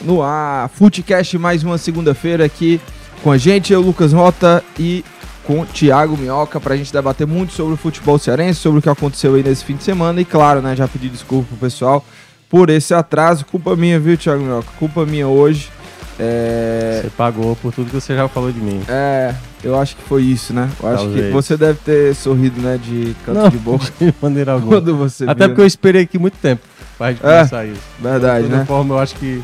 No ar, Footcast mais uma segunda-feira aqui com a gente, eu, Lucas Rota e com Thiago Minhoca pra gente debater muito sobre o futebol cearense, sobre o que aconteceu aí nesse fim de semana e claro, né, já pedi desculpa pro pessoal por esse atraso, culpa minha, viu, Thiago Minhoca? Culpa minha hoje. É... Você pagou por tudo que você já falou de mim. É, eu acho que foi isso, né? Eu acho Talvez. que você deve ter sorrido, né, de canto Não, de boca de maneira alguma. quando você Até viu, porque eu esperei aqui muito tempo pra gente É, começar isso. Verdade, de toda né? forma, eu acho que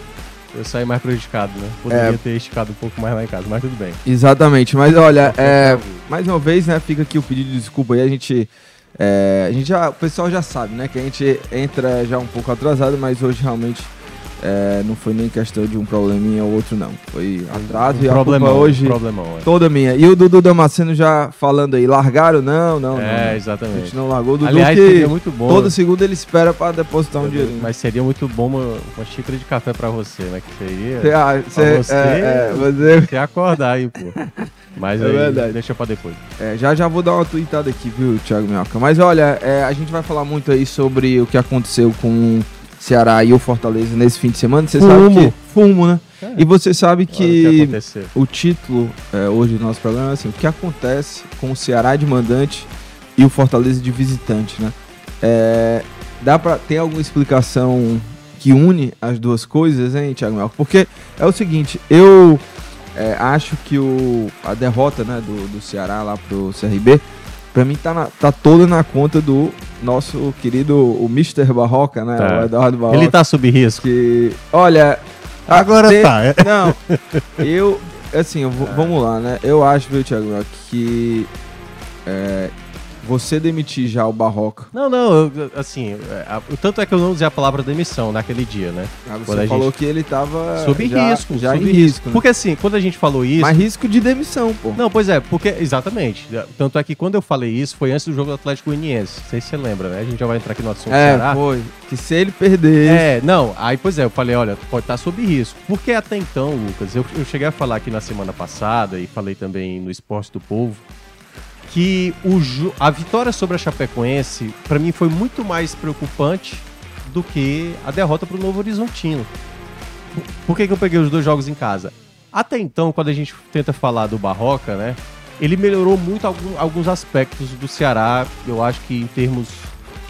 eu saí mais prejudicado, né? Poderia É. ter esticado um pouco mais lá em casa, mas tudo bem. Exatamente, mas olha, é, mais uma vez, né, fica aqui o pedido de desculpa aí, a gente, é, a gente já, o pessoal já sabe, né, que a gente entra já um pouco atrasado, mas hoje realmente é, não foi nem questão de um probleminha ou outro não, foi atraso e a culpa problemão, hoje um problemão, é. toda minha. E o Dudu Damasceno já falando aí, largaram? Não, não, É, não. A exatamente. gente não largou, o Dudu Aliás, que muito bom. todo segundo ele espera pra depositar um dinheiro. Mas seria muito bom uma, uma xícara de café pra você, né? Que seria Você, ah, você, você- é, é, você acordar aí, pô. Mas É aí, verdade. deixa pra depois. É, já já vou dar uma tweetada aqui, viu, Thiago Minhoca? Mas olha, é, a gente vai falar muito aí sobre o que aconteceu com Ceará e o Fortaleza nesse fim de semana. Você sabe Fumo. que. Fumo, né? É, E você sabe que que o título é, hoje do nosso programa é assim: o que acontece com o Ceará de mandante e o Fortaleza de visitante, né? É, dá pra ter alguma explicação que une as duas coisas, hein, Thiago Minhoca? Porque é o seguinte, eu é, acho que o, a derrota né, do, do Ceará lá pro CRB, pra mim tá, na- tá toda na conta do nosso querido o Mr. Barroca, né? Tá. O Eduardo Barroca. Ele tá sob risco. que, olha, Agora tá. é. Não, eu, assim, eu vou- vamos lá, né? Eu acho, viu, Thiago, que é, você demitir já o Barroca, Não, não, eu- assim, é, a- tanto é que eu não usei a palavra demissão naquele dia, né? ah, Quando você falou gente- que ele tava Sob já, risco, já sob em risco, né? Porque assim, quando a gente falou isso. mas risco de demissão, pô. Não, pois é, porque. Exatamente. Tanto é que quando eu falei isso, foi antes do jogo do Atlético Goianiense. Não sei se você lembra, né? A gente já vai entrar aqui no assunto é, Ceará. foi. Que se ele perder, É, não, aí pois é, eu falei, olha, pode estar sob risco. Porque até então, Lucas, eu, eu cheguei a falar aqui na semana passada e falei também no Esporte do Povo que o, a vitória sobre a Chapecoense, pra mim, foi muito mais preocupante do que a derrota pro Novo Horizontino. Por- que, que eu peguei os dois jogos em casa? Até então, quando a gente tenta falar do Barroca, né? Ele melhorou muito alguns aspectos do Ceará, eu acho que em termos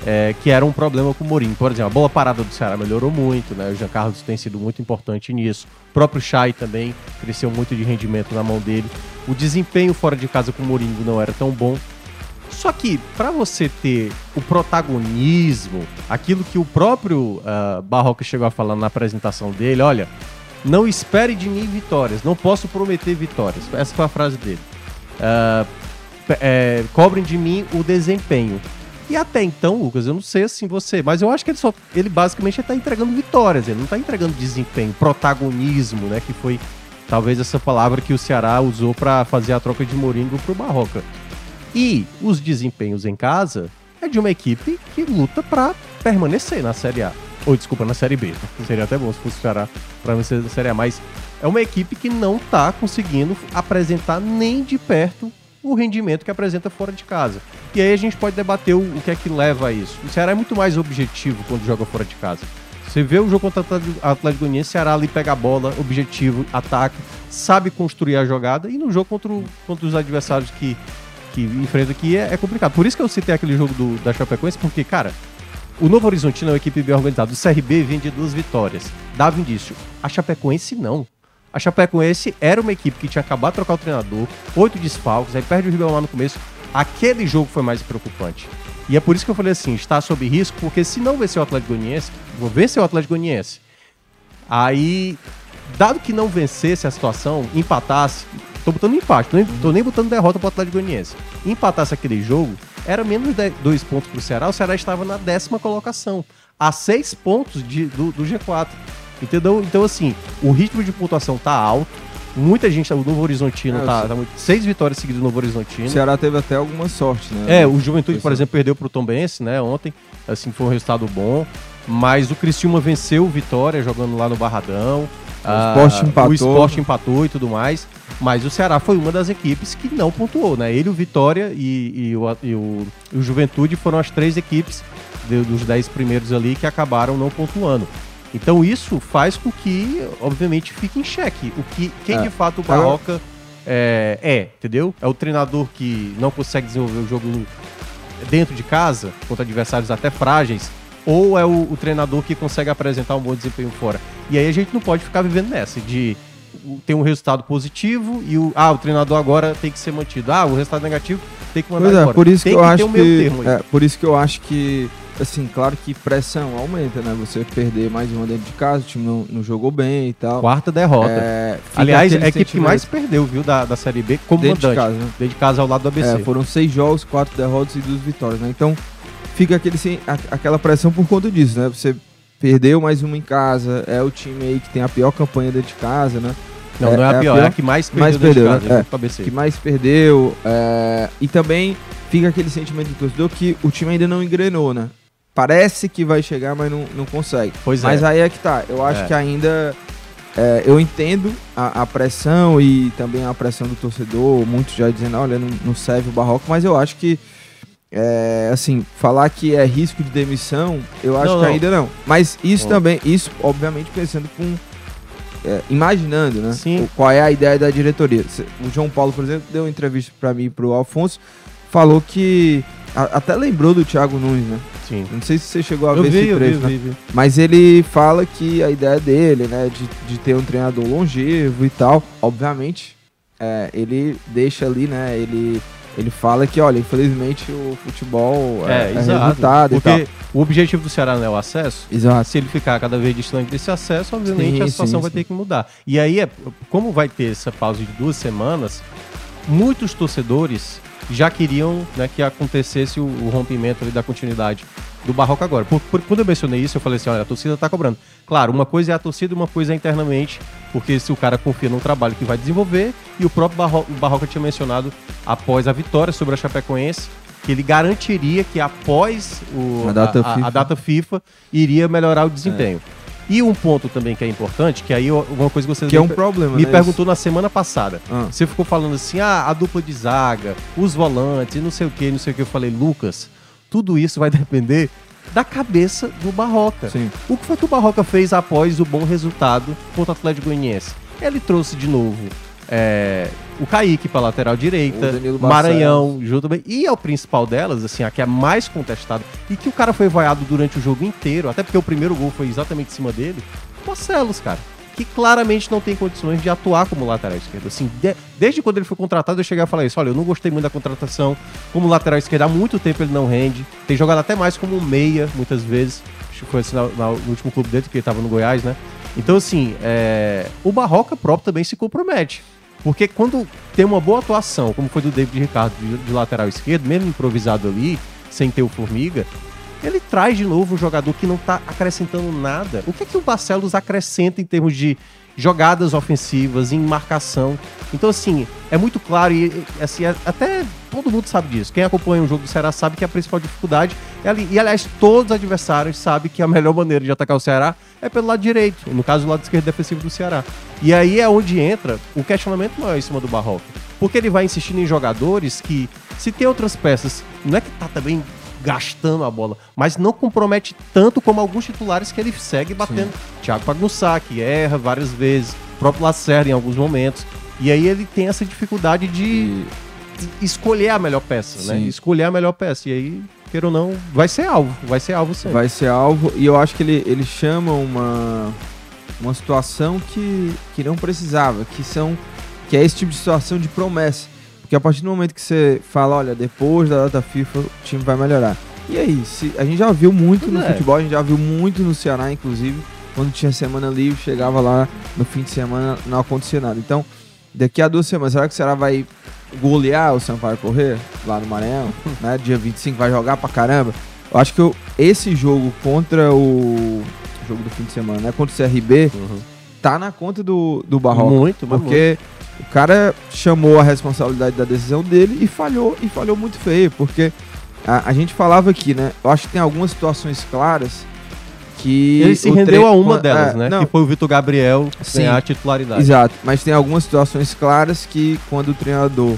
é, que era um problema com o Mourinho. Por exemplo, a bola parada do Ceará melhorou muito, né? O Jean Carlos tem sido muito importante nisso. O próprio Chay também cresceu muito de rendimento na mão dele. O desempenho fora de casa com o Mourinho não era tão bom. Só que para você ter o protagonismo, aquilo que o próprio ah, Barroca chegou a falar na apresentação dele, olha, não espere de mim vitórias, não posso prometer vitórias. Essa foi a frase dele. Pe- é, cobrem de mim o desempenho. E até então, Lucas, eu não sei assim você, mas eu acho que ele só. Ele basicamente está entregando vitórias, ele não está entregando desempenho, protagonismo, né? Que foi talvez essa palavra que o Ceará usou para fazer a troca de Moringo pro Barroca. E os desempenhos em casa é de uma equipe que luta para permanecer na Série A. Ou desculpa, na Série B. Seria até bom se fosse o Ceará para vencer na Série A, mas é uma equipe que não tá conseguindo apresentar nem de perto o rendimento que apresenta fora de casa. E aí a gente pode debater o, o que é que leva a isso. O Ceará é muito mais objetivo quando joga fora de casa. Você vê o jogo contra o Atlético- Goianiense, Ceará ali pega a bola, objetivo, ataca, sabe construir a jogada, e no jogo contra, o- contra os adversários que, que enfrenta aqui é, é complicado. Por isso que eu citei aquele jogo do, da Chapecoense, porque, cara, o Novo Horizontino é uma equipe bem organizada. O CRB vem de duas vitórias. Dava indício. A Chapecoense não. A Chapecoense era uma equipe que tinha acabado de trocar o treinador, oito desfalques, aí perde o Ribamar no começo. Aquele jogo foi mais preocupante. E é por isso que eu falei assim, está sob risco, porque se não vencer o Atlético Goianiense, vou vencer o Atlético Goianiense. Aí, dado que não vencesse a situação, empatasse, tô botando empate, tô nem, tô nem botando derrota pro Atlético Goianiense. Empatasse aquele jogo, era menos de dois pontos pro Ceará, o Ceará estava na décima colocação, a seis pontos de, do, do G4. Entendeu? Então, assim, o ritmo de pontuação tá alto. Muita gente, o Novo Horizontino É, tá, tá muito, seis vitórias seguidas do Novo Horizontino. O Ceará teve até alguma sorte, né? É, o Juventude, por exemplo, perdeu pro Tombense, né, ontem. Assim, foi um resultado bom. Mas o Criciúma venceu o Vitória jogando lá no Barradão. Ah, Sport empatou. O Sport empatou e tudo mais. Mas o Ceará foi uma das equipes que não pontuou, né? Ele, o Vitória e, e o, e o- o Juventude foram as três equipes dos dez primeiros ali que acabaram não pontuando. Então isso faz com que, obviamente, fique em xeque o que quem É. de fato o Agora- Barroca é, é, entendeu? É o treinador que não consegue desenvolver o jogo dentro de casa, contra adversários até frágeis, ou é o, o treinador que consegue apresentar um bom desempenho fora. E aí a gente não pode ficar vivendo nessa, de ter um resultado positivo e o, ah, o treinador agora tem que ser mantido. Ah, o resultado negativo tem que mandar Pois é, embora. por isso tem que eu acho um que. é, por isso que eu acho que. Assim, claro que pressão aumenta, né? Você perder mais uma dentro de casa, o time não, não jogou bem e tal. Quarta derrota. É, Aliás, é a equipe que mais perdeu, viu, da, da Série B como dentro de mandante. casa, né? Dentro de casa ao lado do ABC. É, foram seis jogos, quatro derrotas e duas vitórias, né? Então fica aquele, sem- a- aquela pressão por conta disso, né? Você perdeu mais uma em casa, é o time aí que tem a pior campanha dentro de casa, né? não, é- não é, é a a pior, é pior- a que mais perdeu, mais perdeu, casa, né? É. ABC. Que mais perdeu. é, E também fica aquele sentimento do torcedor que o time ainda não engrenou, né? Parece que vai chegar, mas não, não consegue. Pois é. Mas aí é que tá. Eu acho É. que ainda. é, eu entendo a, a pressão e também a pressão do torcedor, muitos já dizendo, olha, não, não serve o Barroco, mas eu acho que, é, assim, falar que é risco de demissão, eu acho Não, que não. ainda não. Mas isso também, isso obviamente pensando com. é, imaginando, né? Sim. Qual é a ideia da diretoria. O João Paulo, por exemplo, deu uma entrevista pra mim e pro Alfonso, falou que. a- até lembrou do Thiago Nunes, né? Sim. Não sei se você chegou a Eu ver vi, esse vi, trecho, eu né? vi, vi. Mas ele fala que a ideia dele, né, de, de ter um treinador longevo e tal, obviamente, é, ele deixa ali, né, ele, ele fala que, olha, infelizmente o futebol é, é exato. resultado e Porque tal. o objetivo do Ceará não é o acesso. Exato. Se ele ficar cada vez distante desse acesso, obviamente Sim, a situação sim, vai sim. ter que mudar. E aí, é, como vai ter essa pausa de duas semanas, muitos torcedores já queriam né, que acontecesse o, o rompimento da continuidade do Barroco agora. Por, por- quando eu mencionei isso, eu falei assim, olha, a torcida tá cobrando. Claro, uma coisa é a torcida, uma coisa é internamente, porque se o cara confia num trabalho que vai desenvolver, e o próprio Barro, o Barroca tinha mencionado após a vitória sobre a Chapecoense, que ele garantiria que após o, A data a- a- FIFA. a data FIFA iria melhorar o desempenho. E um ponto também que é importante, que aí eu- uma coisa que você Que é um me, problema, me né? perguntou na semana passada. Ah. Você ficou falando assim, ah, a dupla de zaga, os volantes, e não sei o que, não sei o que. Eu falei, Lucas, tudo isso vai depender da cabeça do Barroca. Sim. O que foi que o Barroca fez após o bom resultado contra o Atlético Goianiense? Ele trouxe de novo é, o Kaique para lateral direita, O Danilo Maranhão, junto bem. E é o principal delas, assim, a que é mais contestada, e que o cara foi vaiado durante o jogo inteiro, até porque o primeiro gol foi exatamente em cima dele, Marcelos, cara. Que claramente não tem condições de atuar como lateral esquerdo. Assim, de- desde quando ele foi contratado, eu cheguei a falar isso. Olha, eu não gostei muito da contratação. Como lateral esquerdo, há muito tempo ele não rende. Tem jogado até mais como meia, muitas vezes. Acho que foi assim na- no último clube dele, que ele estava no Goiás, né? Então, assim, é, o Barroca próprio também se compromete. Porque quando tem uma boa atuação, como foi do David Ricardo de, de lateral esquerdo, mesmo improvisado ali, sem ter o Formiga, ele traz de novo um jogador que não tá acrescentando nada. O que é que o Barcelos acrescenta em termos de jogadas ofensivas, em marcação? Então, assim, é muito claro e, assim, é- até todo mundo sabe disso. Quem acompanha o jogo do Ceará sabe que a principal dificuldade é ali. E, aliás, todos os adversários sabem que a melhor maneira de atacar o Ceará é pelo lado direito. No caso, o lado esquerdo defensivo do Ceará. E aí é onde entra o questionamento maior em cima do Barroca. Porque ele vai insistindo em jogadores que, se tem outras peças, não é que tá também gastando a bola, mas não compromete tanto como alguns titulares que ele segue batendo. Thiago Pagnussá, que erra várias vezes, o próprio Lacerda em alguns momentos. E aí ele tem essa dificuldade de E- escolher a melhor peça, né? Sim. Escolher a melhor peça. E aí, queira ou não, vai ser alvo. Vai ser alvo sempre. vai ser alvo. E eu acho que ele, ele chama uma, uma situação que, que não precisava, que são que é esse tipo de situação de promessa. Porque a partir do momento que você fala, olha, depois da data FIFA o time vai melhorar. E aí, se, a gente já viu muito no é. futebol, a gente já viu muito no Ceará, inclusive, quando tinha semana livre, chegava lá no fim de semana, não acontecia nada. Então, daqui a duas semanas, será que o Ceará vai golear o Sampaio Correr lá no Maranhão, né? Dia 25 vai jogar pra caramba. Eu acho que eu- esse jogo contra o jogo do fim de semana, né? Contra o CRB, tá na conta do, do Barroca. Muito, mas Porque o cara chamou a responsabilidade da decisão dele e falhou, e falhou muito feio. Porque a, a gente falava aqui, né? Eu acho que tem algumas situações claras que. Ele se rendeu a uma é, delas, né? Não, Que foi o Vitor Gabriel ganhar a titularidade. Exato, mas tem algumas situações claras que quando o treinador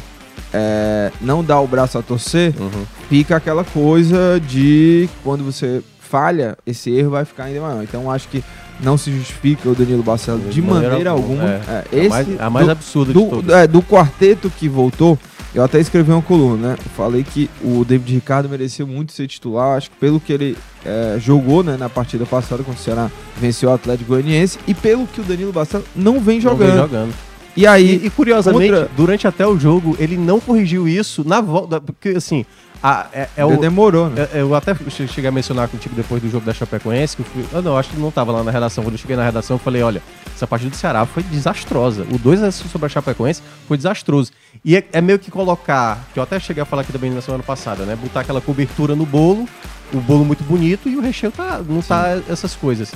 é, não dá o braço a torcer, Uhum. fica aquela coisa de quando você falha, esse erro vai ficar ainda maior. Então acho que não se justifica o Danilo Barcelos de, De maneira maneira, alguma, alguma. é. É, A esse mais, a mais do- absurda de do, todas. é, do quarteto que voltou, eu até escrevi uma coluna, né? Falei que o David Ricardo merecia muito ser titular, acho que pelo que ele é, jogou né, na partida passada quando o Ceará venceu o Atlético Goianiense e pelo que o Danilo Barcelos não vem Não vem jogando. jogando. E aí, E, e, curiosamente, contra- durante até o jogo, ele não corrigiu isso na volta. Porque assim, a- é, é o, demorou, né? É, Eu até che- cheguei a mencionar contigo depois do jogo da Chapecoense, que eu fui. Ah, não, acho que não tava lá na redação. Quando eu cheguei na redação, eu falei: olha, essa partida do Ceará foi desastrosa. O 2 a 0 sobre a Chapecoense foi desastroso. E é, é meio que colocar, que eu até cheguei a falar aqui também na semana passada, né? Botar aquela cobertura no bolo, o bolo muito bonito e o recheio tá, não tá essas coisas.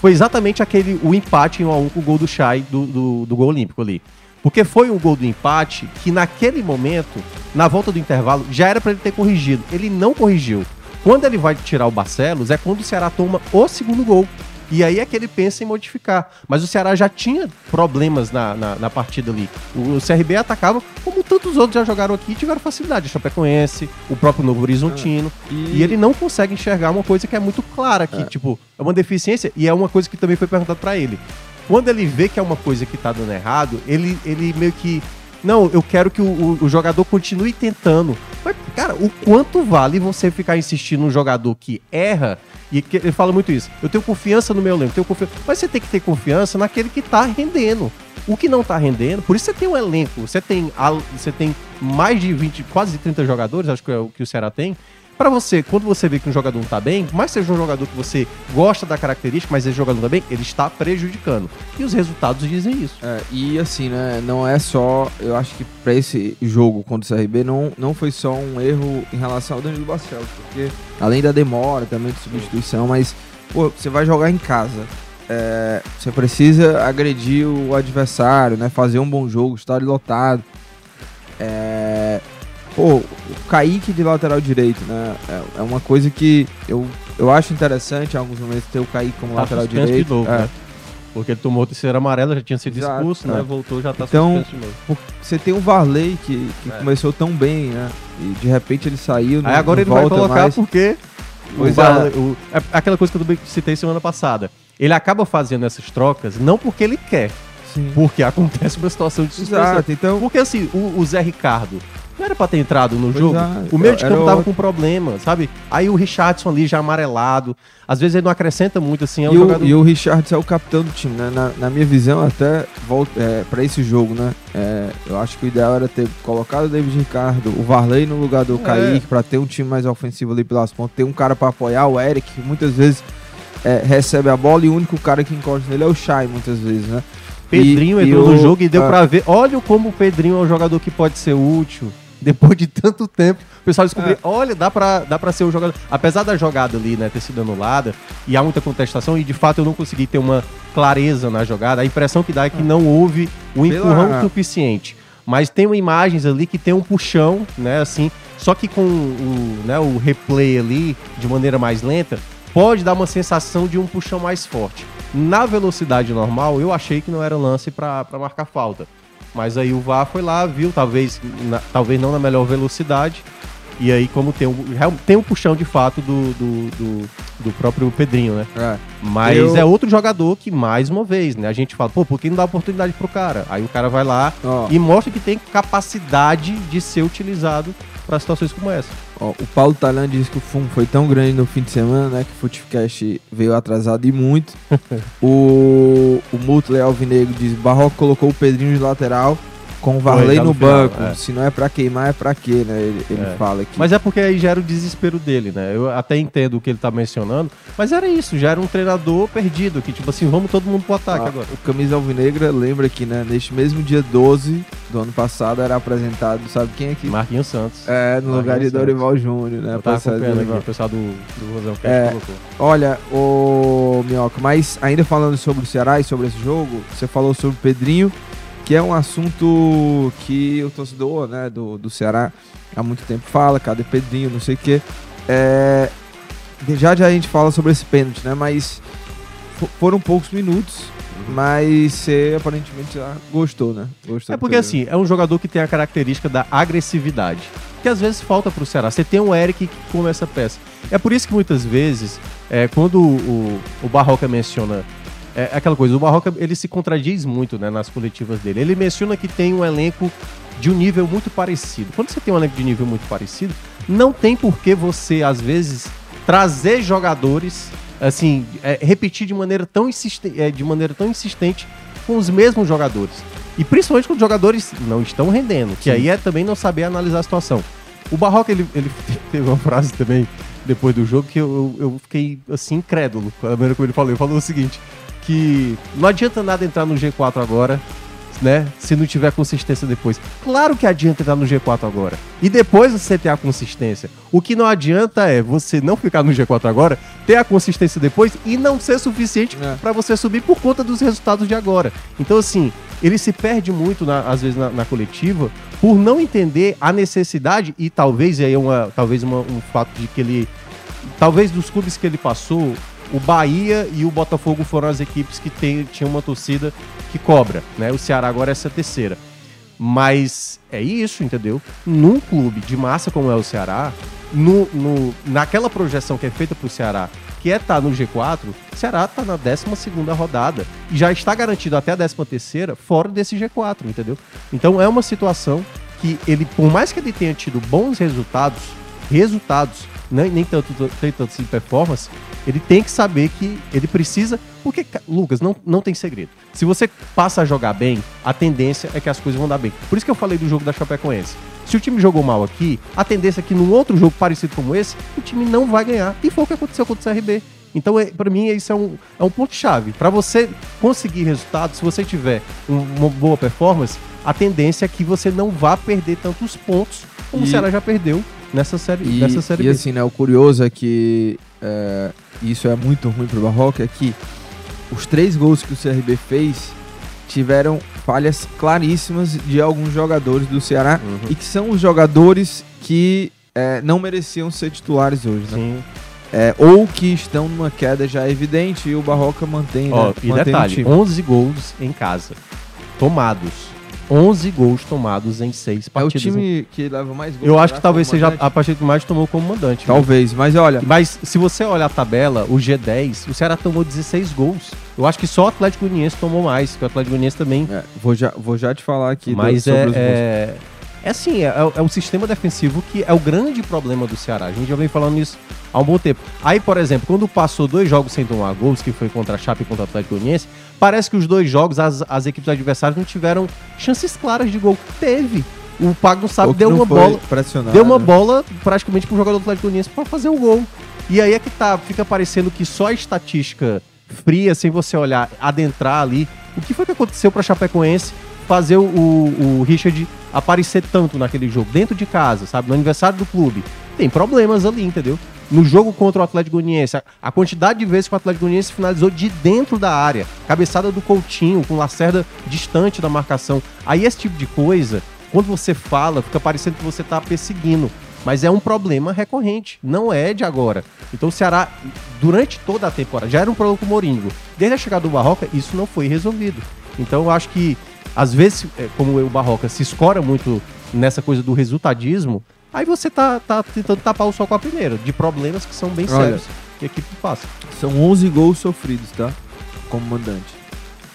Foi exatamente aquele, o empate em 1x1 com o gol do Chay do, do, do gol olímpico ali. Porque foi um gol do empate que naquele momento, na volta do intervalo, já era pra ele ter corrigido. Ele não corrigiu. Quando ele vai tirar o Barcelos, é quando o Ceará toma o segundo gol. E aí é que ele pensa em modificar. Mas o Ceará já tinha problemas na, na, na partida ali. O, o CRB atacava, como tantos outros já jogaram aqui e tiveram facilidade. O Chapecoense, o próprio Novo Horizontino. E ele não consegue enxergar uma coisa que é muito clara, que, tipo, é uma deficiência e é uma coisa que também foi perguntado pra ele. Quando ele vê que é uma coisa que tá dando errado, ele, ele meio que. Não, eu quero que o, o- o jogador continue tentando. Mas, cara, o quanto vale você ficar insistindo num jogador que erra? E que, ele fala muito isso. Eu tenho confiança no meu elenco, tenho confiança. Mas você tem que ter confiança naquele que tá rendendo. O que não tá rendendo, por isso você tem um elenco, você tem, você tem mais de 20, quase 30 jogadores, acho que é o que o Ceará tem. Pra você, quando você vê que um jogador não tá bem, mais seja um jogador que você gosta da característica, mas esse jogador não tá bem, ele está prejudicando. E os resultados dizem isso. É, e assim, né, não é só, eu acho que pra esse jogo contra o CRB não, não foi só um erro em relação ao Danilo Barcelos, porque além da demora também de substituição, mas pô, você vai jogar em casa, é, você precisa agredir o adversário, né, fazer um bom jogo, estádio lotado, é, pô, o Kaique de lateral direito, né, é, é uma coisa que eu, eu acho interessante em alguns momentos ter o Kaique como Tá lateral direito, de novo, é. né? Porque ele tomou o terceiro amarelo, já tinha sido Exato, expulso, né? é. Voltou, já tá Então, suspenso de novo. Porque você tem o Varley que, que É. começou tão bem, né? E de repente ele saiu. Aí agora ele vai colocar mais. porque. Pois o Varley- o- é aquela coisa que eu também citei semana passada. Ele acaba fazendo essas trocas não porque ele quer, Sim. porque acontece uma situação de suspensão. Exato, então. Porque assim, o, o Zé Ricardo não era pra ter entrado no Pois jogo. é, o meio de era campo tava outro. com problema, sabe? Aí o Richardson ali já amarelado. Às vezes ele não acrescenta muito, assim, é um E o, jogador. e o Richard é o capitão do time, né? Na, na minha visão, até volta, é, para esse jogo, né? É, eu acho que o ideal era ter colocado o David Ricardo, o Varley no lugar do É. Kaique, pra ter um time mais ofensivo ali pelas pontas, ter um cara pra apoiar, o Eric, que muitas vezes é, recebe a bola e o único cara que encosta nele é o Shai, muitas vezes, né? Pedrinho E- e entrou no o- jogo e deu ah. pra ver. Olha como o Pedrinho é um jogador que pode ser útil. Depois de tanto tempo, o pessoal descobriu, É. olha, dá pra, dá pra ser um jogador. Apesar da jogada ali, né, ter sido anulada, e há muita contestação, e de fato eu não consegui ter uma clareza na jogada, a impressão que dá é que não houve o Pela- empurrão suficiente. Mas tem imagens ali que tem um puxão, né, assim, só que com o, né, o replay ali, de maneira mais lenta, pode dar uma sensação de um puxão mais forte. Na velocidade normal, eu achei que não era lance pra marcar falta. Mas aí o VAR foi lá, viu, talvez, na- talvez não na melhor velocidade. E aí, como tem um, tem um puxão de fato do, do, do, do próprio Pedrinho, né? É. Mas Eu- é outro jogador que, mais uma vez, né? A gente fala, pô, por que não dá oportunidade pro cara? Aí o cara vai lá Ó, e mostra que tem capacidade de ser utilizado para situações como essa. Ó, o Paulo Talhan disse que o fumo foi tão grande no fim de semana, né? Que o Footcast veio atrasado e muito. o o Mutley Alvinegro diz: Barroco colocou o Pedrinho de lateral com o Varley já no, no final, banco. é. Se não é pra queimar, é pra quê, né? Ele, ele É. fala aqui. Mas é porque aí gera o desespero dele, né? Eu até entendo o que ele tá mencionando, mas era isso, já era um treinador perdido, que tipo assim, vamos todo mundo pro ataque Ah, agora. O Camisa Alvinegra lembra que, né, neste mesmo dia 12 do ano passado era apresentado, sabe quem aqui? Marquinhos Santos. É, no Marquinhos lugar de. Dorival Júnior, né? Eu tava acompanhando aqui, o pessoal do, do Rosão Cast É. colocou. Olha, o Minhoca, mas ainda falando sobre o Ceará e sobre esse jogo, você falou sobre o Pedrinho, que é um assunto que o torcedor né, do, do Ceará há muito tempo fala, cadê Pedrinho, não sei o quê. É, já já a gente fala sobre esse pênalti, né? Mas fo- foram poucos minutos, mas você aparentemente já gostou, né? Gostou É porque assim, é um jogador que tem a característica da agressividade. Que às vezes falta pro Ceará. Você tem um Eric que come essa peça. É por isso que muitas vezes, é, quando o, o Barroca menciona. É aquela coisa, o Barroca ele se contradiz muito né, nas coletivas dele. Ele menciona que tem um elenco de um nível muito parecido. Quando você tem um elenco de nível muito parecido, não tem por que você, às vezes, trazer jogadores, assim, é, repetir de maneira, tão insistente, de maneira tão insistente com os mesmos jogadores. E principalmente quando os jogadores não estão rendendo, que aí é também não saber analisar a situação. O Barroca, ele, ele teve uma frase também, depois do jogo, que eu, eu, eu fiquei, assim, incrédulo com a maneira como ele falou. Ele falou o seguinte, que não adianta nada entrar no G4 agora, né? Se não tiver consistência depois. Claro que adianta entrar no G4 agora. E depois você ter a consistência. O que não adianta é você não ficar no G4 agora, ter a consistência depois e não ser suficiente É. pra você subir por conta dos resultados de agora. Então, assim, ele se perde muito, na- às vezes, na, na coletiva, por não entender a necessidade, e talvez e aí é uma, talvez uma- um fato de que ele. Talvez dos clubes que ele passou, o Bahia e o Botafogo foram as equipes que tem, tinham uma torcida que cobra, né? O Ceará agora é essa terceira. Mas é isso, entendeu? Num clube de massa como é o Ceará, no, no- naquela projeção que é feita pro Ceará, que é estar no G4, o Ceará tá na 12 rodada e já está garantido até a 13 fora desse G4, entendeu? Então é uma situação que ele, por mais que ele tenha tido bons resultados, resultados, né, nem tanto nem tanto em performance, ele tem que saber que ele precisa. Porque, ca- Lucas, não, não tem segredo. Se você passa a jogar bem, a tendência é que as coisas vão dar bem. Por isso que eu falei do jogo da Chapecoense. Se o time jogou mal aqui, a tendência é que num outro jogo parecido como esse, o time não vai ganhar. E foi o que aconteceu contra o CRB. Então, é, para mim, isso é um, é um ponto-chave. Para você conseguir resultados, se você tiver um- uma boa performance, a tendência é que você não vá perder tantos pontos como E- o Ceará já perdeu nessa série, E, nessa série e B. assim, né, o curioso é que é, isso é muito ruim pro Barroca, é que os três gols que o CRB fez tiveram falhas claríssimas de alguns jogadores do Ceará Uhum. e que são os jogadores que é, não mereciam ser titulares hoje, né? É, ou que estão numa queda já evidente e o Barroca mantém, Ó, né, e mantém o detalhe, time. 11 gols em casa. Tomados. 11 gols tomados em 6 É o partidas. time que leva mais gols. Eu acho que talvez seja mandante? a partida que mais tomou como mandante. viu? Talvez, mas olha, Mas se você olhar a tabela, o G10, o Ceará tomou 16 gols. Eu acho que só o Atlético Goianiense tomou mais, que o Atlético Goianiense também. é, vou, já, vou já te falar aqui mas sobre é, os gols. é, é assim, é, é o sistema defensivo que é o grande problema do Ceará. A gente já vem falando isso há um bom tempo. Aí, por exemplo, quando passou dois jogos sem tomar gols, que foi contra a Chape e contra o Atlético Goianiense, parece que os dois jogos, as, as equipes adversárias não tiveram chances claras de gol. Teve. O Pago sabe, deu uma bola. pressionado, Deu uma bola praticamente pro jogador do Atlético Goianiense pra fazer o gol. E aí é que tá, fica parecendo que só a estatística fria, sem você olhar, adentrar ali. O que foi que aconteceu pra Chapecoense fazer o, o Richard aparecer tanto naquele jogo, dentro de casa, sabe? No aniversário do clube. Tem problemas ali, entendeu? No jogo contra o Atlético Goianiense, a, quantidade de vezes que o Atlético Goianiense finalizou de dentro da área, cabeçada do Coutinho, com Lacerda distante da marcação. Aí esse tipo de coisa, quando você fala, fica parecendo que você tá perseguindo. Mas é um problema recorrente, não é de agora. Então o Ceará, durante toda a temporada, já era um problema com o Moringo. Desde a chegada do Barroca, isso não foi resolvido. Então eu acho que, às vezes, é, como o Barroca se escora muito nessa coisa do resultadismo, aí você tá, tá tentando tapar o sol com a peneira, de problemas que são bem Olha. sérios que a equipe passa. São 11 gols sofridos, tá? Como mandante.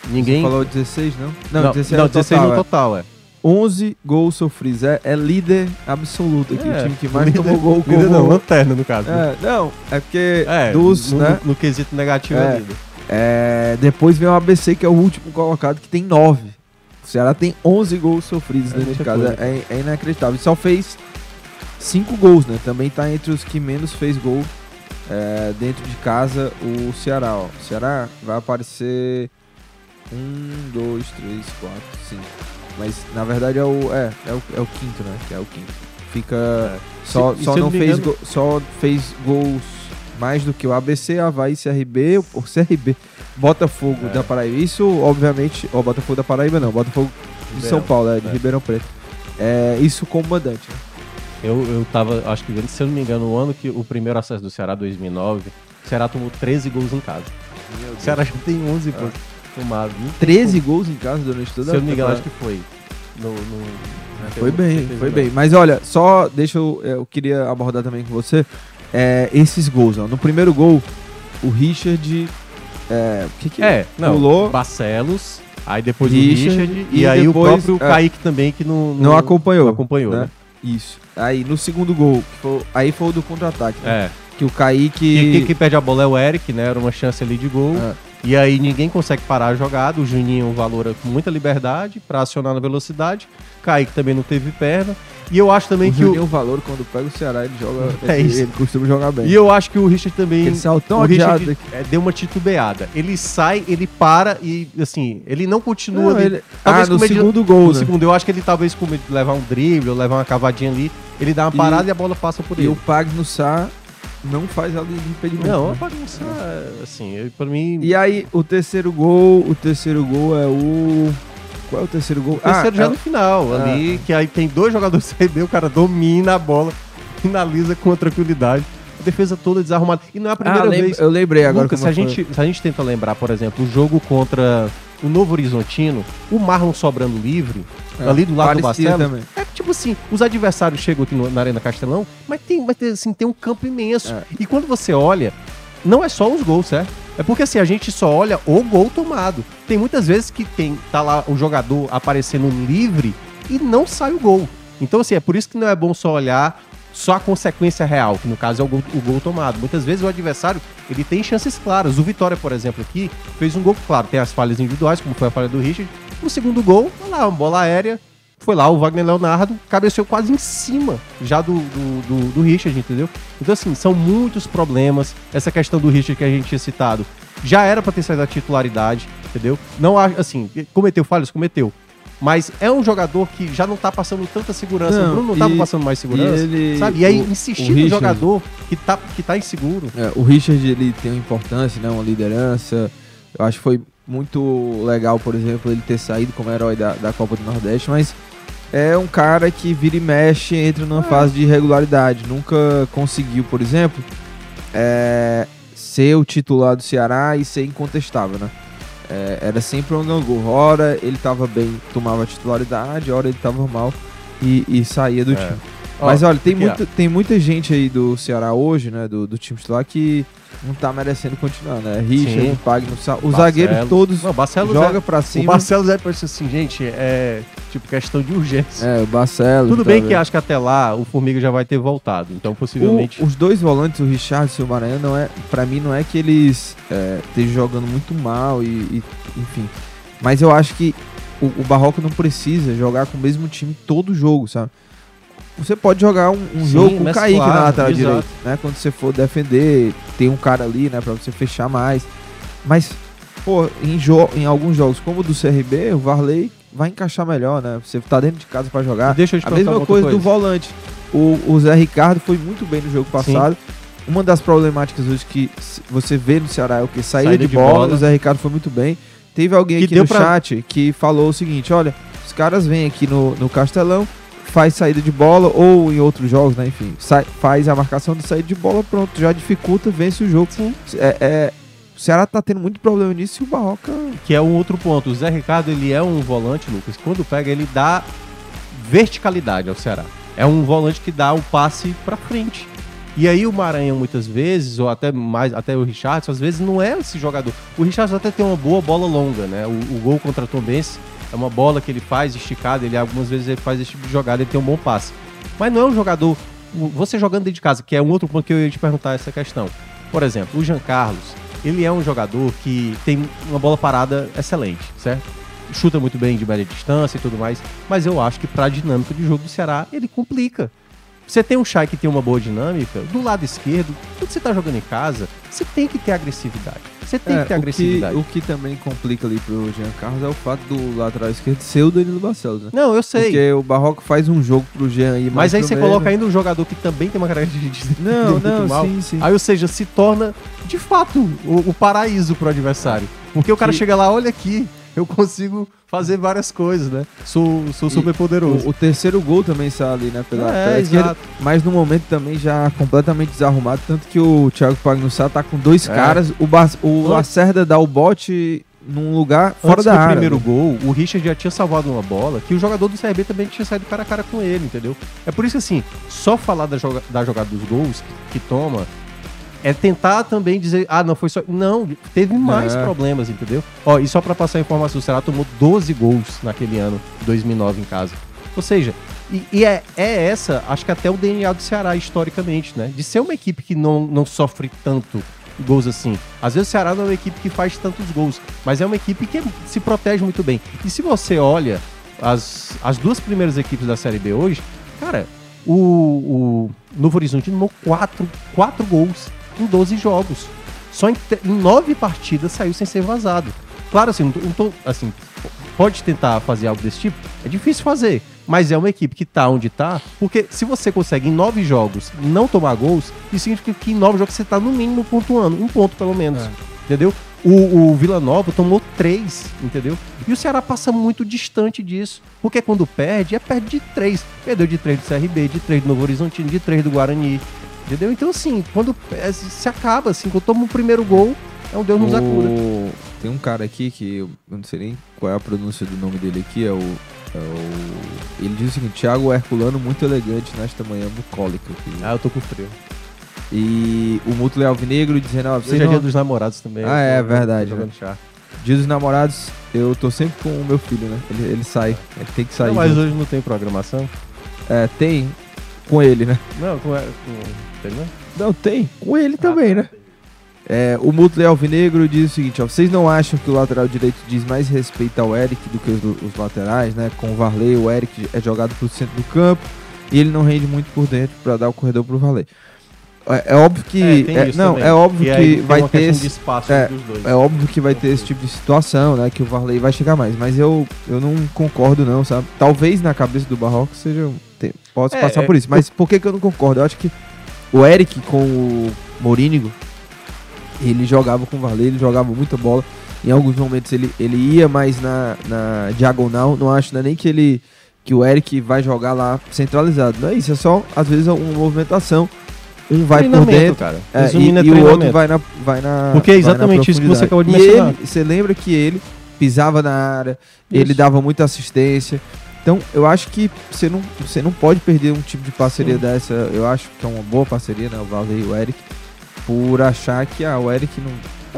Ninguém. Você falou 16, não? Não, não, 16, não, é o 16 total, no é. total, é. 11 gols sofridos. É, é líder absoluto aqui, É, o time que mais líder- tomou gol com líder não, lanterna no caso. né? É, não, é porque É, dos, no, né? no quesito negativo É. é líder. É, depois vem o ABC, que é o último colocado, que tem 9. O Ceará tem 11 gols sofridos É dentro de casa. É, é inacreditável. E só fez 5 gols, né? Também tá entre os que menos fez gol é, dentro de casa o Ceará. Ó. O Ceará vai aparecer 1, 2, 3, 4, 5. Mas na verdade é o, é, é, o, é o quinto, né? Que é o quinto. Fica. Só, Se- e só se eu não fez, go- só fez gols mais do que o ABC, Havaí, CRB, o CRB, Botafogo É. da Paraíba. Isso, obviamente, o Botafogo da Paraíba não, Botafogo de Ribeirão, São Paulo, é, de é. Ribeirão Preto. É, isso como mandante. Né? Eu, eu tava, acho que, se eu não me engano, o ano que o primeiro acesso do Ceará, 2009, o Ceará tomou 13 gols em casa. O Ceará já tem 11 gols tomados. Não tem 13 gols em casa durante toda Se eu não me engano, acho que foi. No, no- não Foi bem, foi não. bem. Mas olha, só deixa eu. Eu queria abordar também com você é, esses gols. Ó. No primeiro gol, o Richard. É, o que que É, não. Pulou. Barcelos, aí depois Richard, o Richard, e, e aí depois, o próprio é. Kaique também, que não, Não acompanhou, não acompanhou, né? né? Isso. Aí no segundo gol, foi- aí foi o do contra-ataque. né? É. Que o Kaique. Que, que, que perde a bola é o Eric, né? Era uma chance ali de gol. É. E aí ninguém consegue parar a jogada. O Juninho valora com muita liberdade pra acionar na velocidade. Kaique também não teve perna. E eu acho também o que o. Juninho Valor, quando pega o Ceará, ele joga. É ele, isso. ele costuma jogar bem. E eu acho que o Richard também. Aquele saltão o odiado Richard é, deu uma titubeada. Ele sai, ele para e, assim, ele não continua. Não, ele- Talvez Ah, no com medo de- segundo gol, No né? segundo, eu acho que ele talvez com medo de levar um drible ou levar uma cavadinha ali, ele dá uma E- parada e, a bola passa por E ele. o Pagno Sá não faz a linha de impedimento. Não, né? pode começar, assim, eu- pra mim. E aí, o terceiro gol, o terceiro gol é o. Qual é o terceiro gol? O terceiro já é no final, Ah. ali, que aí tem dois jogadores do CB, o cara domina a bola, finaliza com tranquilidade. A defesa toda desarrumada. E não é a primeira Ah, vez. eu lembrei agora Lucas, se a, foi. gente, se a gente tenta lembrar, por exemplo, o jogo contra o Novo Horizontino, o Marlon sobrando livre, É, ali do lado do Barcelos, também. é tipo assim, os adversários chegam aqui no- na Arena Castelão, mas tem, mas tem, assim, tem um campo imenso. É. E quando você olha, não é só os gols, certo? É porque assim, a gente só olha o gol tomado. Tem muitas vezes que tem, tá lá o jogador aparecendo livre e não sai o gol. Então, assim, é por isso que não é bom só olhar só a consequência real, que no caso é o gol, o gol tomado. Muitas vezes o adversário, ele tem chances claras. O Vitória, por exemplo, aqui, fez um gol, claro, tem as falhas individuais, como foi a falha do Richard. O segundo gol, olha lá, uma bola aérea, foi lá o Wagner Leonardo, cabeceou quase em cima já do, do, do, do Richard, entendeu? Então, assim, são muitos problemas. Essa questão do Richard que a gente tinha citado já era pra ter saído da titularidade, entendeu? Não assim, cometeu falhas, cometeu. Mas é um jogador que já não tá passando tanta segurança. Não, o Bruno não tava e- passando mais segurança. e ele- sabe? E aí, o- insistir o no Richard- jogador que tá, que tá inseguro. É, o Richard ele tem uma importância, né, uma liderança. Eu acho que foi muito legal, por exemplo, ele ter saído como herói da, da Copa do Nordeste, mas é um cara que vira e mexe, entra numa fase de irregularidade. Nunca conseguiu, por exemplo, é, ser o titular do Ceará e ser incontestável, né? É, era sempre um gangorra. Hora ele tava bem, tomava titularidade, hora ele tava mal e, e saía do É. time. Mas olha, tem, ó. muita, tem muita gente aí do Ceará hoje, né? Do, do time titular que não tá merecendo continuar, né? Richard. Pagno, os Barcelos. zagueiros todos Não, o Barcelos joga é, pra O cima. Barcelos é parece assim, gente, é tipo questão de urgência. É, o Barcelos. Tudo tá bem que vendo? acho que até lá o Formiga já vai ter voltado. Então, O- possivelmente. os dois volantes, o Richard e o Maranhão, não é, pra mim não é que eles é, estejam jogando muito mal e, e- enfim. Mas eu acho que o, o Barroco não precisa jogar com o mesmo time todo jogo, sabe? Você pode jogar um, um Sim, jogo com o Kaique na lateral exato. direita, né? Quando você for defender, tem um cara ali, né, pra você fechar mais. Mas, pô, em, em alguns jogos, como o do CRB, o Varley vai encaixar melhor, né? Você tá dentro de casa pra jogar. Deixa eu te A mesma coisa, outra do volante. O, o Zé Ricardo foi muito bem no jogo passado. Uma das problemáticas hoje que você vê no Ceará é o que? Saída, Saída de, de bola, bola. O Zé Ricardo foi muito bem. Teve alguém Que aqui no pra- chat que falou o seguinte: olha, os caras vêm aqui no, no Castelão, faz saída de bola, ou em outros jogos, né? Enfim, sai- faz a marcação de saída de bola, pronto, já dificulta, vence o jogo. É, é- o Ceará tá tendo muito problema nisso e o Barroca. Que é um outro ponto. O Zé Ricardo, ele é um volante, Lucas. Quando pega, ele dá verticalidade ao Ceará. É um volante que dá o passe pra frente. E aí o Maranhão, muitas vezes, ou até mais, até o Richardson, às vezes não é esse jogador. O Richardson até tem uma boa bola longa, né? O, o gol contra a Tombense é uma bola que ele faz esticada, ele algumas vezes ele faz esse tipo de jogada, ele tem um bom passe. Mas não é um jogador. Você jogando dentro de casa, que é um outro ponto que eu ia te perguntar essa questão. Por exemplo, o Jean Carlos, ele é um jogador que tem uma bola parada excelente, certo? chuta muito bem de média distância e tudo mais, mas eu acho que pra dinâmica de jogo do Ceará, ele complica. Você tem um Chay que tem uma boa dinâmica, do lado esquerdo, quando você tá jogando em casa, você tem que ter agressividade. Você tem É, que ter o agressividade. O que também complica ali pro Jean Carlos é o fato do lateral esquerdo ser o Danilo Barcelos, né? Não, eu sei. Porque o Barroco faz um jogo pro Jean aí Mas aí você meio, coloca ainda um jogador que também tem uma característica de Não, não, mal. sim, sim. Aí, ou seja, se torna de fato o, o paraíso pro adversário. Porque o cara Que- chega lá, olha aqui, eu consigo fazer várias coisas, né? Sou, sou super poderoso. O, o terceiro gol também sai ali, né? Pela, É, pela esquerda. Mas no momento também já completamente desarrumado. Tanto que o Thiago Pagnussá tá com dois É. caras. O, Bar o Lacerda dá o bote num lugar fora Antes da do área. primeiro né? gol, o Richard já tinha salvado uma bola que o jogador do CRB também tinha saído cara a cara com ele, entendeu? É por isso que, assim, só falar da, joga da jogada dos gols que, que toma é tentar também dizer, ah, não foi só. Não, teve mais É. problemas, entendeu? Ó, e só pra passar a informação, o Ceará tomou 12 gols naquele ano, 2009, em casa. Ou seja, e, e é, é essa, acho que até o DNA do Ceará, historicamente, né? De ser uma equipe que não, não sofre tanto gols assim. Às vezes o Ceará não é uma equipe que faz tantos gols, mas é uma equipe que se protege muito bem. E se você olha as, as duas primeiras equipes da Série B hoje, cara, o, o Novo Horizonte tomou quatro, quatro gols em 12 jogos. Só em, em nove partidas saiu sem ser vazado. Claro, assim, não tô- assim, pode tentar fazer algo desse tipo? É difícil fazer. Mas é uma equipe que tá onde tá, porque se você consegue em nove jogos não tomar gols, isso significa que em nove jogos você tá no mínimo pontuando, um ponto pelo menos. É. Entendeu? O, o Vila Nova tomou três, entendeu? E o Ceará passa muito distante disso. Porque quando perde, é perde de três. Perdeu de três do CRB, de três do Novo Horizontino, de três do Guarani. Entendeu? Então, assim, quando é, se acaba, assim, quando toma o primeiro gol, é um Deus nos acuda. O- Tem um cara aqui que eu não sei nem qual é a pronúncia do nome dele aqui, é o. é o- Ele diz o seguinte: Thiago Herculano, muito elegante nesta manhã bucólica. aqui. Ah, eu tô com frio. E o Mútuo Alvinegro dizendo: ó, Hoje é dia não... dos namorados também. Ah, é tô- verdade, chá. Dia dos namorados, eu tô sempre com o meu filho, né? Ele, ele sai, ele tem que sair. Não, mas junto. hoje não tem programação? É, tem com ele, né? Não, com, com, entendeu? Não, tem. Com ele também, Ah, né? É, o Mútuo Alvinegro diz o seguinte, ó, vocês não acham que o lateral direito diz mais respeito ao Eric do que os, os laterais, né? Com o Varley, o Eric é jogado pro centro do campo e ele não rende muito por dentro pra dar o corredor pro Varley. É, é óbvio que... é- isso não, também. é óbvio E que vai ter esse, espaço é, entre os dois. é óbvio que vai ter esse tipo de situação, né? Que o Varley vai chegar mais. Mas eu, eu não concordo, não, sabe? Talvez na cabeça do Barroco seja. Tem, posso É, passar é, por isso. Mas por que, que eu não concordo? Eu acho que o Eric com o Morínigo, ele jogava com o Varley, ele jogava muita bola. Em alguns momentos ele, ele ia mais na, na diagonal. Não acho né, nem que ele. Que o Eric vai jogar lá centralizado. Não é isso, é só, às vezes, uma movimentação. Um vai por dentro. cara. É, e, Resumindo, é e o outro vai na, vai na. Porque é exatamente isso que você acabou de mencionar. E ele, você lembra que ele pisava na área, Isso. ele dava muita assistência. Então, eu acho que você não, você não pode perder um tipo de parceria Sim. dessa. Eu acho que é uma boa parceria, né? O Valdir e o Eric. Por achar que ah, o Eric não.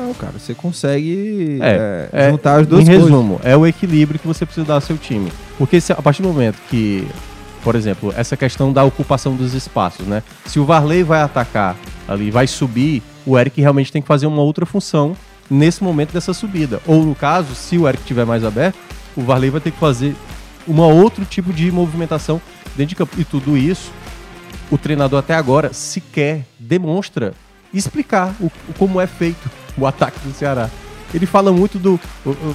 Não, cara, você consegue É, é, É, juntar as duas em coisas. resumo, é o equilíbrio que você precisa dar ao seu time. Porque se, a partir do momento que, por exemplo, essa questão da ocupação dos espaços, né? Se o Varley vai atacar ali, vai subir, o Eric realmente tem que fazer uma outra função nesse momento dessa subida. Ou no caso, se o Eric estiver mais aberto, o Varley vai ter que fazer uma outro tipo de movimentação dentro de campo. E tudo isso, o treinador até agora sequer demonstra explicar o, o- como é feito o ataque do Ceará. Ele fala muito do.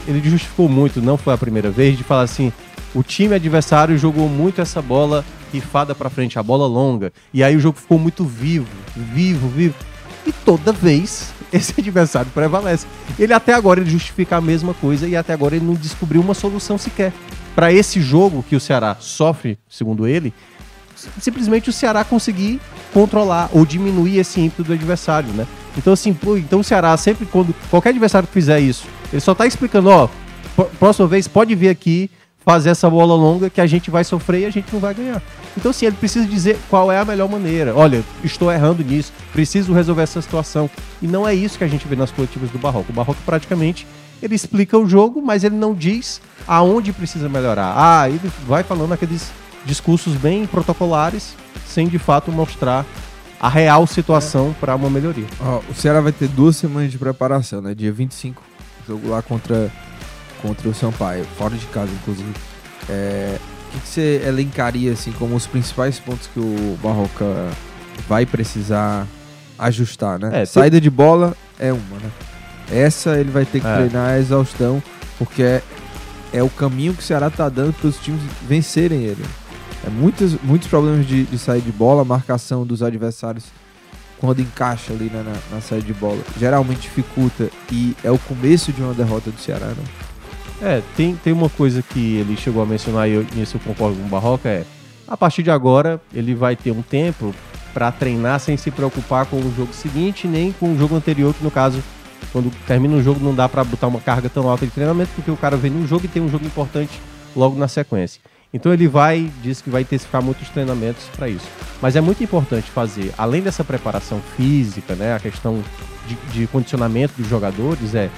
Ele justificou muito, não foi a primeira vez, de falar assim: o time adversário jogou muito essa bola rifada pra frente, a bola longa. E aí o jogo ficou muito vivo, vivo, vivo. E toda vez esse adversário prevalece. Ele até agora ele justifica a mesma coisa e até agora ele não descobriu uma solução sequer. Pra esse jogo que o Ceará sofre, segundo ele, simplesmente o Ceará conseguir controlar ou diminuir esse ímpeto do adversário, né? Então assim, pô, então o Ceará sempre quando qualquer adversário fizer isso, ele só tá explicando, ó, pr- próxima vez pode vir aqui fazer essa bola longa que a gente vai sofrer e a gente não vai ganhar. Então assim, ele precisa dizer qual é a melhor maneira. Olha, estou errando nisso, preciso resolver essa situação. E não é isso que a gente vê nas coletivas do Barroco. O Barroco praticamente ele explica o jogo, mas ele não diz aonde precisa melhorar. Ah, ele vai falando aqueles discursos bem protocolares, sem de fato mostrar a real situação para uma melhoria. Ó, o Ceará vai ter duas semanas de preparação, né? Dia 25, jogo lá contra contra o Sampaio, fora de casa, inclusive. É, o que, que você elencaria assim como os principais pontos que o Barroca vai precisar ajustar, né? É, tem- Saída de bola é uma, né? Essa ele vai ter que É. treinar a exaustão, porque é, é o caminho que o Ceará tá dando para os times vencerem ele. É muitos, muitos problemas de, de sair de bola, marcação dos adversários quando encaixa ali né, na, na saída de bola. Geralmente dificulta e é o começo de uma derrota do Ceará, né? É, tem, tem uma coisa que ele chegou a mencionar e eu, nisso eu concordo com o Barroca, é a partir de agora ele vai ter um tempo para treinar sem se preocupar com o jogo seguinte, nem com o jogo anterior, que no caso, quando termina o jogo não dá para botar uma carga tão alta de treinamento, porque o cara vem num jogo e tem um jogo importante logo na sequência. Então ele vai, diz que vai intensificar muitos treinamentos para isso. Mas é muito importante fazer, além dessa preparação física, né, a questão de, de condicionamento dos jogadores, é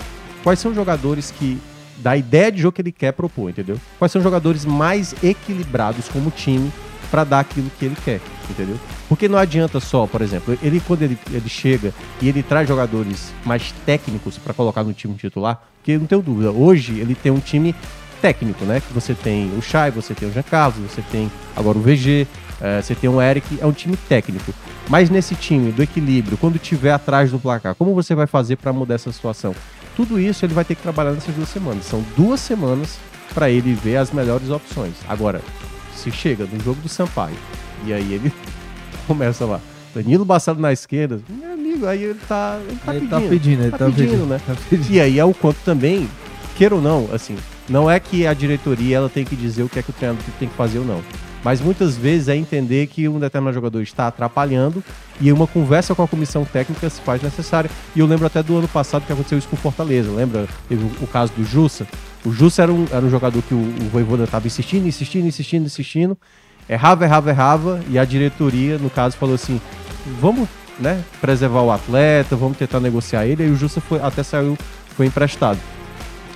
quais são os jogadores que da ideia de jogo que ele quer propor, entendeu? Quais são os jogadores mais equilibrados como time para dar aquilo que ele quer, entendeu? Porque não adianta só, por exemplo, ele quando ele, ele chega e ele traz jogadores mais técnicos para colocar no time titular, porque não tenho dúvida, hoje ele tem um time técnico, né? Que você tem o Chay, você tem o Jean Carlos, você tem agora o VG, eh, você tem o Eric, é um time técnico. Mas nesse time do equilíbrio, quando tiver atrás do placar, como você vai fazer para mudar essa situação? Tudo isso ele vai ter que trabalhar nessas duas semanas. São duas semanas para ele ver as melhores opções. Agora, se chega no jogo do Sampaio e aí ele começa lá, Danilo Bassado na esquerda, meu amigo, aí ele tá, ele tá ele pedindo. tá pedindo, ele Tá tá, pedindo, pedindo, né? Tá pedindo. E aí é o quanto também, queira ou não, assim, não é que a diretoria ela tem que dizer o que é que o treinador tem que fazer ou não. Mas muitas vezes é entender que um determinado jogador está atrapalhando e uma conversa com a comissão técnica se faz necessária. E eu lembro até do ano passado que aconteceu isso com o Fortaleza. Lembra? Teve o, caso do Jussa. O Jussa era um, era um jogador que o, o Voivoda estava insistindo, insistindo, insistindo, insistindo. Errava, errava, errava. E a diretoria, no caso, falou assim: vamos né, preservar o atleta, vamos tentar negociar ele. Aí o Jussa foi, até saiu, foi emprestado.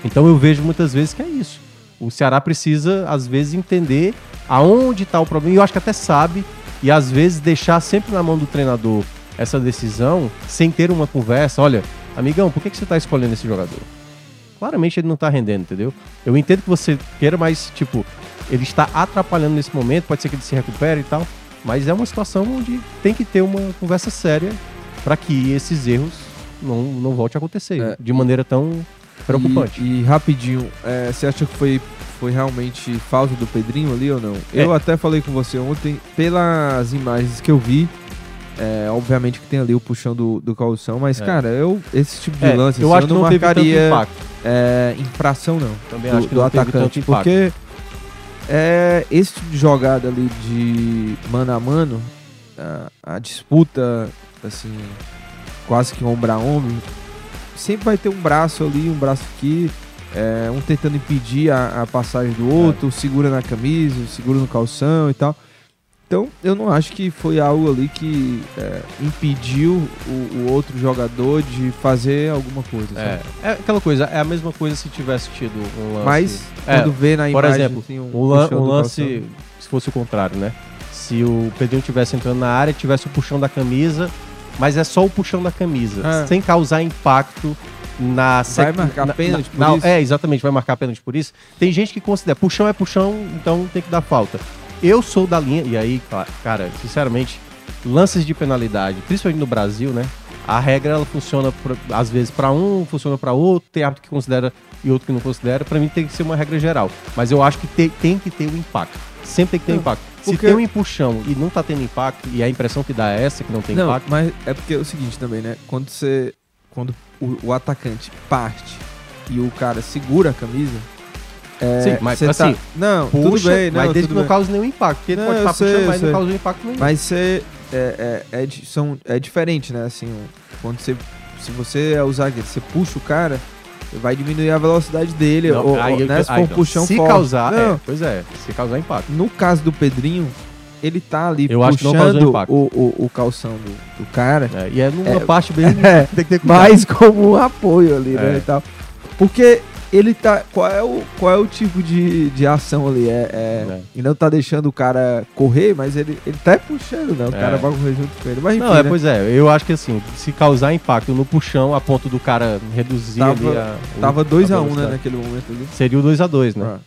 Então eu vejo muitas vezes que é isso. O Ceará precisa, às vezes, entender aonde está o problema. E eu acho que até sabe, e às vezes deixar sempre na mão do treinador essa decisão, sem ter uma conversa. Olha, amigão, por que, que você está escolhendo esse jogador? Claramente ele não está rendendo, entendeu? Eu entendo que você queira, mas, tipo, ele está atrapalhando nesse momento, pode ser que ele se recupere e tal. Mas é uma situação onde tem que ter uma conversa séria para que esses erros não, não voltem a acontecer É. de maneira tão preocupante. E, e rapidinho, é, você acha que foi, foi realmente falta do Pedrinho ali ou não? É. Eu até falei com você ontem, pelas imagens que eu vi, é, obviamente que tem ali o puxão do, do calção, mas É. cara, eu esse tipo de É, lance eu assim, acho que não não marcaria impacto. é, infração não Também do, acho que do não atacante, porque é, esse tipo de jogada ali de mano a mano, a, a disputa assim, quase que ombro a ombro, sempre vai ter um braço ali, um braço aqui, é, um tentando impedir a, a passagem do outro, segura na camisa, segura no calção e tal. Então, eu não acho que foi algo ali que é, impediu o, o outro jogador de fazer alguma coisa. É, é aquela coisa, é a mesma coisa se tivesse tido um lance. Mas, É, quando vê na por imagem, exemplo, assim, um lan- o do lance, calção. se fosse o contrário, né? Se o Pedrinho tivesse entrando na área, tivesse o puxão da camisa, mas é só o puxão da camisa, É. sem causar impacto na Vai marcar na- pênalti na- por na- isso? É, exatamente, vai marcar pênalti por isso. Tem gente que considera puxão é puxão, então tem que dar falta. Eu sou da linha, e aí, cara, sinceramente, lances de penalidade, principalmente no Brasil, né? A regra ela funciona pra- às vezes pra um, funciona pra outro, tem árbitro que considera e outro que não considera. Pra mim tem que ser uma regra geral, mas eu acho que te- tem que ter o impacto. Sempre tem que ter Não, impacto. Se porque- tem um empuxão e não tá tendo impacto e a impressão que dá é essa que não tem Não, impacto, mas é porque é o seguinte também, né? Quando você. Quando o, o atacante parte e o cara segura a camisa. É, Sim, mas você assim, tá, Não, puxa, tudo bem, não, mas desde que não cause nenhum impacto. Porque Não, pode estar sei, puxando, mas não sei. causa impacto nenhum. Mas você. É, é, é, são, é diferente, né? Assim, quando você. Se você é o zagueiro, você puxa o cara, vai diminuir a velocidade dele. Não, ou, aí né, se for um puxão se forte. causar, Não, é, pois é, se causar impacto. No caso do Pedrinho, ele tá ali Eu acho que não causou puxando o, o, o calção do, do cara. É, e é numa É, parte bem é, tem que ter cuidado. mais como um apoio ali, né? É. E tal. Porque ele tá. Qual é o, qual é o tipo de, de ação ali? É, é, É. E não tá deixando o cara correr, mas ele, ele tá puxando, né? O É. cara vai correr junto com ele. Mas enfim, Não, é, né? pois é, eu acho que assim, se causar impacto no puxão a ponto do cara reduzir Tava- ali a. o- Tava 2x1, a né, naquele momento ali. Seria o 2x2, né? Ah.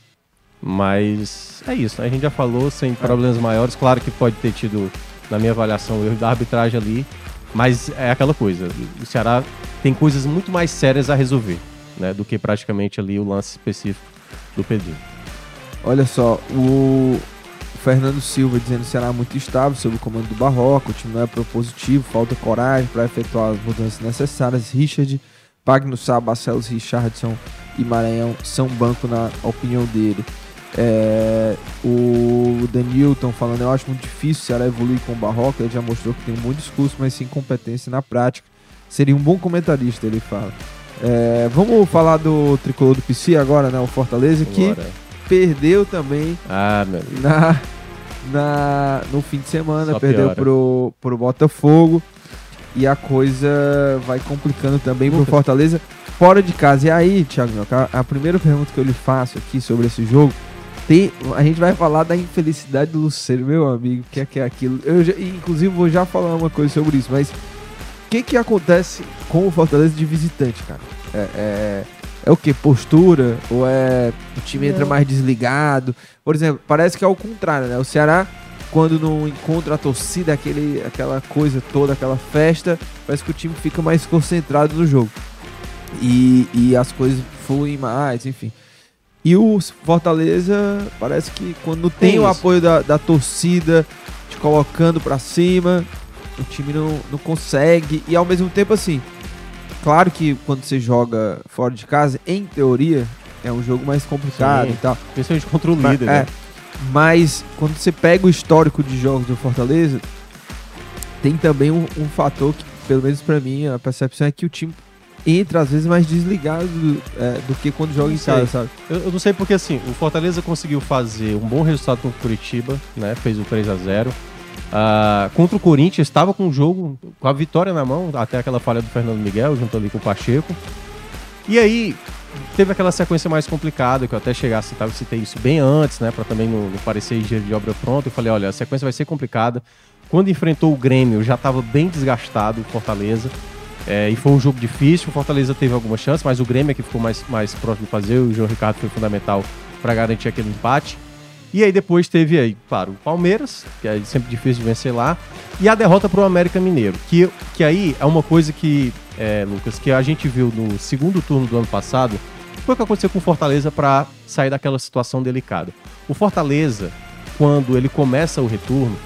Mas é isso, né? a gente já falou, sem problemas maiores. Claro que pode ter tido, na minha avaliação, erro da arbitragem ali, mas é aquela coisa. O Ceará tem coisas muito mais sérias a resolver, né? Do que praticamente ali o lance específico do Pedrinho. Olha só, o Fernando Silva dizendo que o Ceará é muito estável sob o comando do Barroca, o time não é propositivo, falta coragem para efetuar as mudanças necessárias. Richard, Pagno Sá, Barcelos, Richardson e Maranhão são banco na opinião dele. É, o Danilton falando, eu acho muito difícil o Ceará evoluir com o Barroca, ele já mostrou que tem um bom discurso, mas sem competência na prática. Seria um bom comentarista, ele fala. É, vamos falar do tricolor do PC agora, né? O Fortaleza, que Agora- perdeu também Ah, na, na, no fim de semana, Só perdeu piora. pro, pro Botafogo. E a coisa vai complicando também pro Lucas. Fortaleza fora de casa. E aí, Thiago, a primeira pergunta que eu lhe faço aqui sobre esse jogo. Tem, a gente vai falar da infelicidade do Luceiro, meu amigo. O que é que é aquilo? Eu já- inclusive, vou já falar uma coisa sobre isso. Mas o que que acontece com o Fortaleza de visitante, cara? É, é, é o que? Postura? Ou é o time entra mais desligado? Por exemplo, parece que é o contrário, né? O Ceará, quando não encontra a torcida, aquele, aquela coisa toda, aquela festa, parece que o time fica mais concentrado no jogo. E, e as coisas fluem mais, enfim. E o Fortaleza, parece que quando tem, Tem o apoio da, da torcida te colocando pra cima, o time não, não consegue. E ao mesmo tempo, assim, claro que quando você joga fora de casa, em teoria, é um jogo mais complicado Sim. e tal. Principalmente contra o Mas- líder, é, né? mas quando você pega o histórico de jogos do Fortaleza, tem também um, um fator que, pelo menos pra mim, a percepção é que o time entra às vezes mais desligado do, é, do que quando joga em casa, sabe? Eu, eu não sei porque assim, o Fortaleza conseguiu fazer um bom resultado contra o Curitiba, né? Fez o 3 a 0 Ah, contra o Corinthians, estava com o jogo, com a vitória na mão, até aquela falha do Fernando Miguel, junto ali com o Pacheco. E aí, teve aquela sequência mais complicada, que eu até chegar a citar, eu citei isso bem antes, né? Pra também não, não parecer engenheiro de obra pronta. Eu falei, olha, a sequência vai ser complicada. Quando enfrentou o Grêmio, já estava bem desgastado o Fortaleza. É, e foi um jogo difícil, o Fortaleza teve algumas chances, mas o Grêmio é que ficou mais, mais próximo de fazer, o João Ricardo foi fundamental para garantir aquele empate. E aí depois teve aí, claro, o Palmeiras, que é sempre difícil de vencer lá, e a derrota para o América Mineiro, que, que aí é uma coisa que, é, Lucas, que a gente viu no segundo turno do ano passado, foi o que aconteceu com o Fortaleza para sair daquela situação delicada. O Fortaleza, quando ele começa o retorno,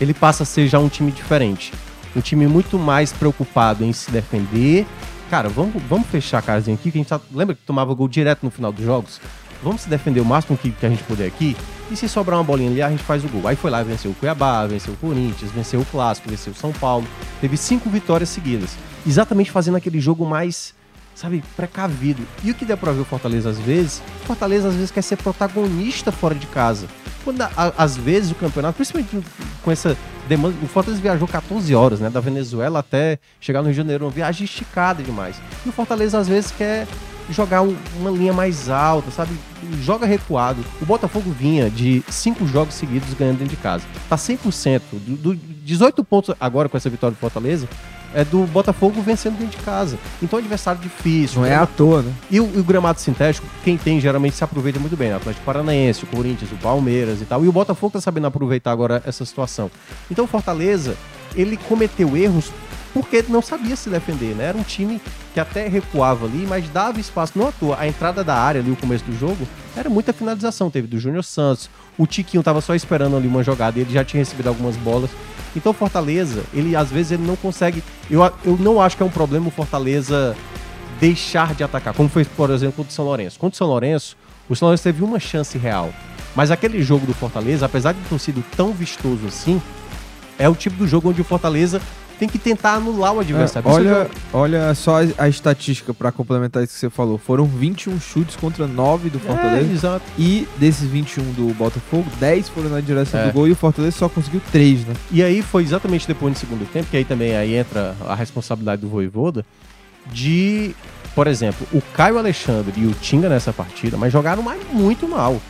ele passa a ser já um time diferente. Um time muito mais preocupado em se defender. Cara, vamos, vamos fechar a casinha aqui, que a gente tá, lembra que tomava gol direto no final dos jogos? Vamos se defender o máximo que, que a gente puder aqui. E se sobrar uma bolinha ali, a gente faz o gol. Aí foi lá, venceu o Cuiabá, venceu o Corinthians, venceu o Clássico, venceu o São Paulo. Teve cinco vitórias seguidas. Exatamente fazendo aquele jogo mais, sabe, precavido. E o que deu pra ver o Fortaleza às vezes? Fortaleza às vezes quer ser protagonista fora de casa. Quando às vezes o campeonato, principalmente com essa demanda, o Fortaleza viajou 14 horas, né, da Venezuela até chegar no Rio de Janeiro, uma viagem esticada demais. E o Fortaleza às vezes quer jogar um- uma linha mais alta, sabe? Joga recuado. O Botafogo vinha de cinco jogos seguidos ganhando dentro de casa. Tá 100%. Do, do 18 pontos agora com essa vitória do Fortaleza, é do Botafogo vencendo dentro de casa. Então é um adversário difícil. Não é à toa, né? E o, o gramado sintético, quem tem geralmente se aproveita muito bem. né? Atlético Paranaense, o Corinthians, o Palmeiras e tal. E o Botafogo tá sabendo aproveitar agora essa situação. Então o Fortaleza, ele cometeu erros porque não sabia se defender, né? Era um time que até recuava ali, mas dava espaço. Não à toa, a entrada da área ali, o começo do jogo, era muita finalização. Teve do Júnior Santos, o Tiquinho tava só esperando ali uma jogada e ele já tinha recebido algumas bolas. Então o Fortaleza, ele às vezes ele não consegue. Eu, eu não acho que é um problema o Fortaleza deixar de atacar, como foi, por exemplo, contra o São Lourenço. Contra o São Lourenço, o São Lourenço teve uma chance real. Mas aquele jogo do Fortaleza, apesar de ter sido tão vistoso assim, é o tipo do jogo onde o Fortaleza tem que tentar anular o adversário. É, olha, é- olha só a, a estatística pra complementar isso que você falou. Foram 21 chutes contra 9 do É, Fortaleza. exato. E desses 21 do Botafogo, 10 foram na direção É. do gol e o Fortaleza só conseguiu 3, né? E aí foi exatamente depois do segundo tempo, que aí também aí entra a responsabilidade do Voivoda, de por exemplo, o Caio Alexandre e o Tinga nessa partida, mas jogaram mais muito mal.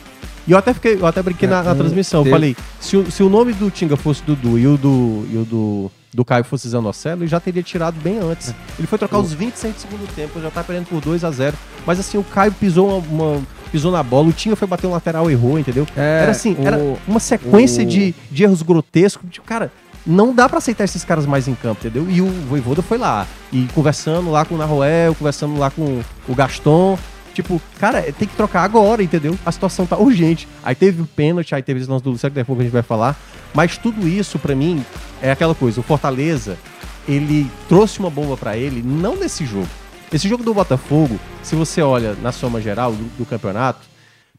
E eu até fiquei, eu até brinquei É, na, na um transmissão. Eu teve- falei, se o, se o nome do Tinga fosse Dudu e o do, e o do, do Caio fosse Zanocelo, ele já teria tirado bem antes. Ele foi trocar os 26 do segundo tempo, já tá perdendo por 2 a 0 Mas assim, o Caio pisou uma, uma- pisou na bola, o Tinga foi bater o lateral, errou, entendeu? É, era assim, o- era uma sequência o- de, de erros grotescos. Tipo, cara, não dá pra aceitar esses caras mais em campo, entendeu? E o Voivoda foi lá, e conversando lá com o Naruel, conversando lá com o Gaston. Tipo, cara, tem que trocar agora, entendeu? A situação tá urgente. Aí teve o pênalti, aí teve esse lance do Luciano, que daqui a pouco a gente vai falar. Mas tudo isso, pra mim, é aquela coisa. O Fortaleza, ele trouxe uma bomba pra ele, não nesse jogo. Esse jogo do Botafogo, se você olha na soma geral do, do campeonato,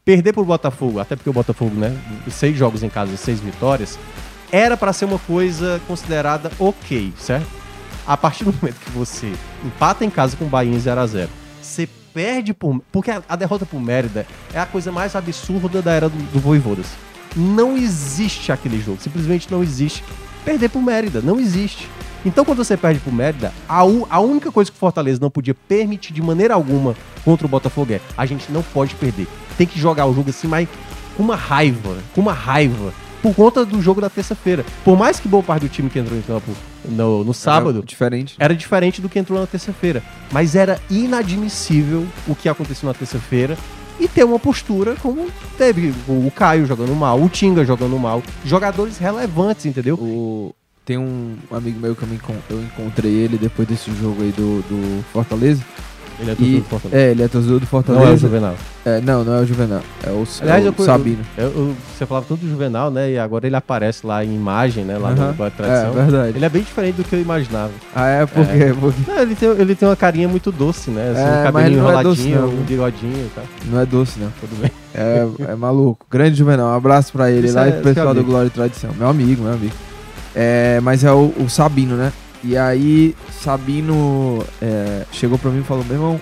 perder pro Botafogo, até porque o Botafogo, né, seis jogos em casa, seis vitórias, era pra ser uma coisa considerada ok, certo? A partir do momento que você empata em casa com o Bahia em 0 a 0 você perde por. Porque a, a derrota por Mérida é a coisa mais absurda da era do, do Voivodas. Não existe aquele jogo, simplesmente não existe. Perder por Mérida, não existe. Então, quando você perde por Mérida, a, a única coisa que o Fortaleza não podia permitir de maneira alguma contra o Botafogo é: a gente não pode perder. Tem que jogar o jogo assim, mas com uma raiva, com uma raiva. Por conta do jogo da terça-feira. Por mais que boa parte do time que entrou em campo no, no sábado Era diferente. era diferente do que entrou na terça-feira. Mas era inadmissível o que aconteceu na terça-feira e ter uma postura como teve o Caio jogando mal, o Tinga jogando mal, jogadores relevantes, entendeu? O... Tem um amigo meu que eu, eu encontrei ele depois desse jogo aí do, do Fortaleza. Ele é E, é, ele é torcedor do Não é o Fortaleza. Juvenal. É, não, não é o Juvenal. É o, Aliás, é eu, o Sabino. eu- eu- você falava tanto do Juvenal, né? E agora ele aparece lá em imagem, né? Lá Aham. no Boa É, Tradição. verdade. ele é bem diferente do que eu imaginava. Ah, é? Por quê? Porque Não, ele, tem, ele tem uma carinha muito doce, né? Assim, É, um cabelinho não é doce, enroladinho, um bigodinho e tal. não é doce, não. Tudo bem. É, é maluco. Grande Juvenal. Um abraço pra ele Isso lá é- e pro pessoal é do. Glória e Tradição. Meu amigo, meu amigo. É, mas é o, o Sabino, né? E aí, Sabino é, chegou pra mim e falou: meu irmão,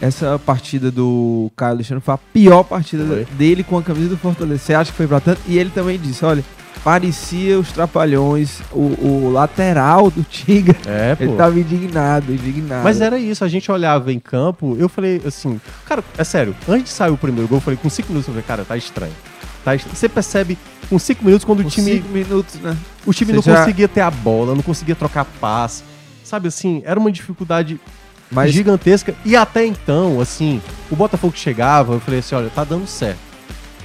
essa partida do Caio Alexandre foi a pior partida Foi. dele com a camisa do Fortaleza. Você acha que foi pra tanto? E ele também disse: olha, parecia os trapalhões, o, o lateral do Tinga. É, pô. Ele tava indignado, indignado. Mas era isso, a gente olhava em campo, eu falei assim, cara, é sério, antes de sair o primeiro gol, eu falei, com 5 minutos, eu falei, cara, tá estranho. Tá. Você percebe com 5 minutos quando Com o time, cinco minutos, né? o time você não já- conseguia ter a bola, não conseguia trocar passe. Sabe assim, era uma dificuldade Mas gigantesca. E até então, assim, o Botafogo chegava, eu falei assim, olha, tá dando certo.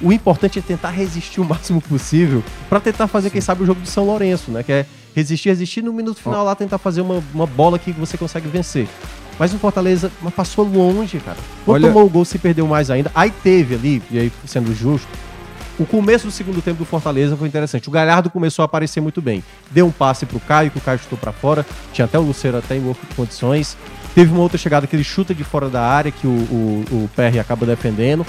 O importante é tentar resistir o máximo possível pra tentar fazer, quem sabe, o jogo de São Lourenço, né? Que é resistir, resistir no minuto final lá tentar fazer uma, uma bola que você consegue vencer. Mas o Fortaleza mas passou longe, cara. Quando Olha- tomou o gol, se perdeu mais ainda. Aí teve ali, e aí sendo justo, o começo do segundo tempo do Fortaleza foi interessante. O Galhardo começou a aparecer muito bem. Deu um passe pro Caio, que o Caio chutou pra fora. Tinha até o Luceiro até em boas condições. Teve uma outra chegada que ele chuta de fora da área, que o, o, o PR acaba defendendo.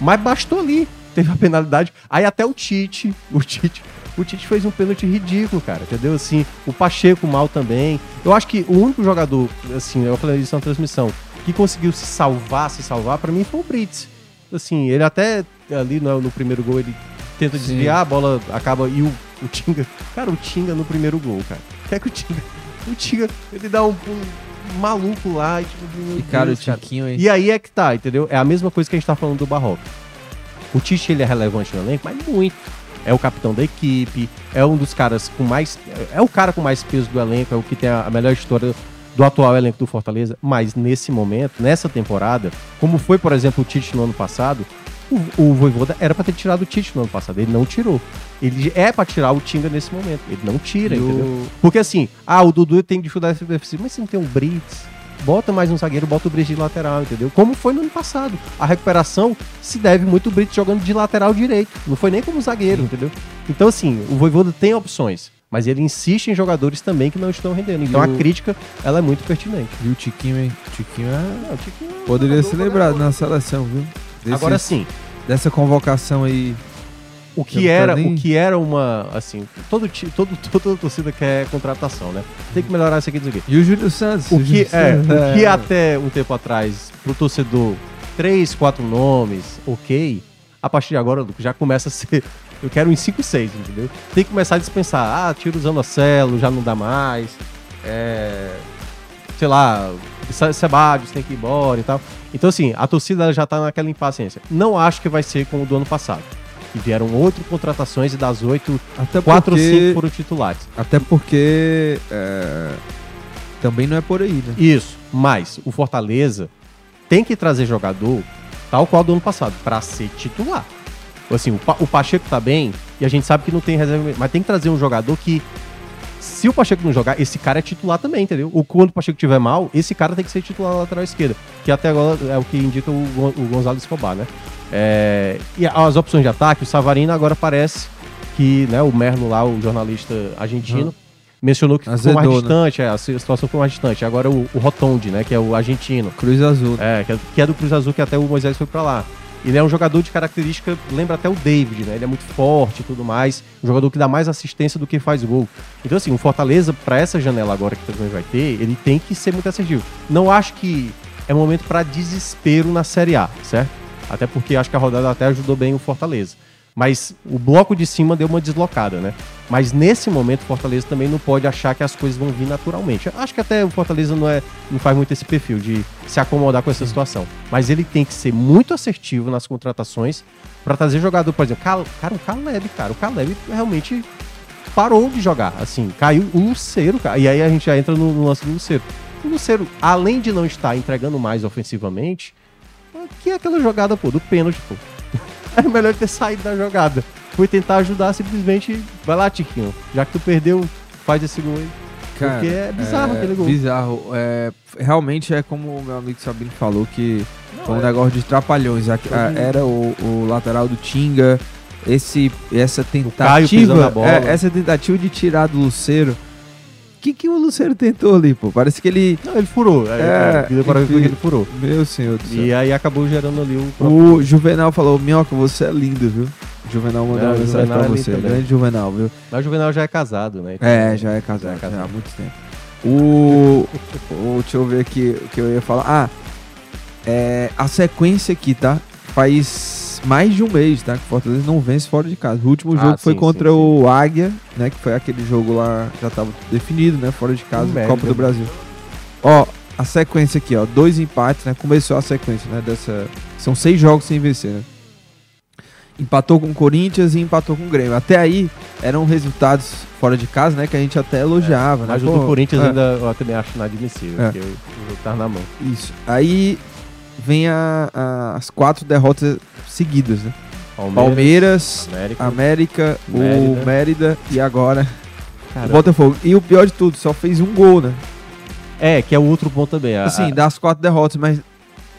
Mas bastou ali. Teve a penalidade. Aí até o Tite, o Tite, o Tite fez um pênalti ridículo, cara. Entendeu? Assim, o Pacheco mal também. Eu acho que o único jogador, assim, eu falei isso na transmissão, que conseguiu se salvar, se salvar, pra mim foi o Brits. Assim, ele até ali no, no primeiro gol, ele tenta Sim. desviar, a bola acaba e o, o Tinga. Cara, o Tinga no primeiro gol, cara. Quer que o Tinga. O Tinga, ele dá um pulo maluco lá e tipo, E cara, o Deus, cara. Tiquinho aí. E aí é que tá, entendeu? É a mesma coisa que a gente tá falando do Barroco. O Tite, ele é relevante no elenco, mas muito. É o capitão da equipe, é um dos caras com mais. É o cara com mais peso do elenco, é o que tem a a melhor história do atual elenco do Fortaleza. Mas nesse momento, nessa temporada, como foi, por exemplo, o Tite no ano passado, o, o Voivoda era pra ter tirado o Tite no ano passado. Ele não tirou. Ele é pra tirar o Tinga nesse momento. Ele não tira, E o- entendeu? Porque assim, ah, o Dudu tem dificuldade defensiva, mas você não tem um Brits. Bota mais um zagueiro, bota o Brits de lateral, entendeu? Como foi no ano passado. A recuperação se deve muito o Brits jogando de lateral direito. Não foi nem como zagueiro, entendeu? Então, assim, o Voivoda tem opções. Mas ele insiste em jogadores também que não estão rendendo. Então a o- crítica, ela é muito pertinente. E o Tiquinho, hein? O Tiquinho é... Não, Tiquinho é poderia ser lembrado na seleção, viu? Desse- Agora sim, Dessa convocação aí. o que era, nem- o que era uma, assim, todo, todo, toda torcida quer contratação, né? Tem que melhorar isso aqui, isso aqui. E o Júlio Santos. O que, é, Santos, o que até um tempo atrás, pro torcedor, três, quatro nomes, ok. A partir de agora, já começa a ser. Eu quero uns 5, 6, entendeu? Tem que começar a dispensar. Ah, tira o Zanocelo, já não dá mais. É. sei lá, Se- Sebadios tem que ir embora e tal. Então, assim, a torcida já tá naquela impaciência. Não acho que vai ser como o do ano passado. Que vieram oito contratações e das oito, Até quatro ou cinco foram titulares. Até porque é, também não é por aí, né? Isso, mas o Fortaleza tem que trazer jogador tal qual do ano passado, pra ser titular. Assim, o, Pa- o Pacheco tá bem e a gente sabe que não tem reserva, mas tem que trazer um jogador que, se o Pacheco não jogar, esse cara é titular também, entendeu? O quando o Pacheco tiver mal, esse cara tem que ser titular na lateral esquerda, que até agora é o que indica o, o Gonzalo Escobar, né? É, e as opções de ataque, o Savarino agora parece que, né, o Merlo lá, o jornalista argentino, mencionou que ficou Azedou, mais né? distante, é, a situação foi mais distante. Agora o, o Rotondi, né, que é o argentino, Cruz Azul. é, que, é, que é do Cruz Azul, que até o Moisés foi pra lá. Ele é um jogador de característica, lembra até o David, né? Ele é muito forte e tudo mais. Um jogador que dá mais assistência do que faz gol. Então, assim, o Fortaleza, pra essa janela agora que também vai ter, ele tem que ser muito assertivo. Não acho que é momento pra desespero na Série A, certo? Até porque acho que a rodada até ajudou bem o Fortaleza. Mas o bloco de cima deu uma deslocada, né? Mas nesse momento o Fortaleza também não pode achar que as coisas vão vir naturalmente. Acho que até o Fortaleza não, é, não faz muito esse perfil de se acomodar com essa situação. Mas ele tem que ser muito assertivo nas contratações pra trazer jogador, por exemplo, Cal- cara, o Caleb, cara, o Caleb realmente parou de jogar, assim, caiu o Luceiro, cara. E aí a gente já entra no, no lance do Luceiro. O Luceiro, além de não estar entregando mais ofensivamente, que é aquela jogada, pô, do pênalti, pô. Era melhor ele ter saído da jogada. Foi tentar ajudar, simplesmente, vai lá, Tiquinho. Já que tu perdeu, faz esse gol aí. Porque é bizarro aquele gol. Bizarro. É, realmente é como o meu amigo Sabino falou, que foi um é. negócio de trapalhões. De- a- Era o, o lateral do Tinga, esse, essa tentativa, bola. é, essa tentativa de tirar do Luceiro. O que, que o Luceiro tentou ali, pô? Parece que ele. Não, ele furou. É, É, é, para ver enfim. que ele furou. Meu senhor do céu. E aí acabou gerando ali o próprio... O Juvenal falou: Minhoca, você é lindo, viu? Juvenal mandou É, uma mensagem pra é você. também. Grande Juvenal, viu? Mas o Juvenal já é casado, né? Então, É, já é casado, Já é já casado. há muito tempo. O, o- Deixa eu ver aqui o que eu ia falar. Ah, é, a sequência aqui, tá? Faz mais de um mês, tá? Que o Fortaleza não vence fora de casa. O último Ah, jogo foi sim, contra sim, o Águia, né? Que foi aquele jogo lá, já tava definido, né? Fora de casa, merda. Copa do Brasil. Ó, a sequência aqui, ó. Dois empates, né? Começou a sequência, né? Dessa... São seis jogos sem vencer, né? Empatou com o Corinthians e empatou com o Grêmio. Até aí eram resultados fora de casa, né? Que a gente até elogiava, né? Mas o do Corinthians é, ainda eu também acho inadmissível, É. porque o jogo tá na mão. Isso. Aí vem a- a- as quatro derrotas seguidas, né? Palmeiras, América. América, o Mérida. Mérida e agora o Botafogo. E o pior de tudo, só fez um gol, né? É, que é o outro ponto também. A- Assim, das quatro derrotas, mas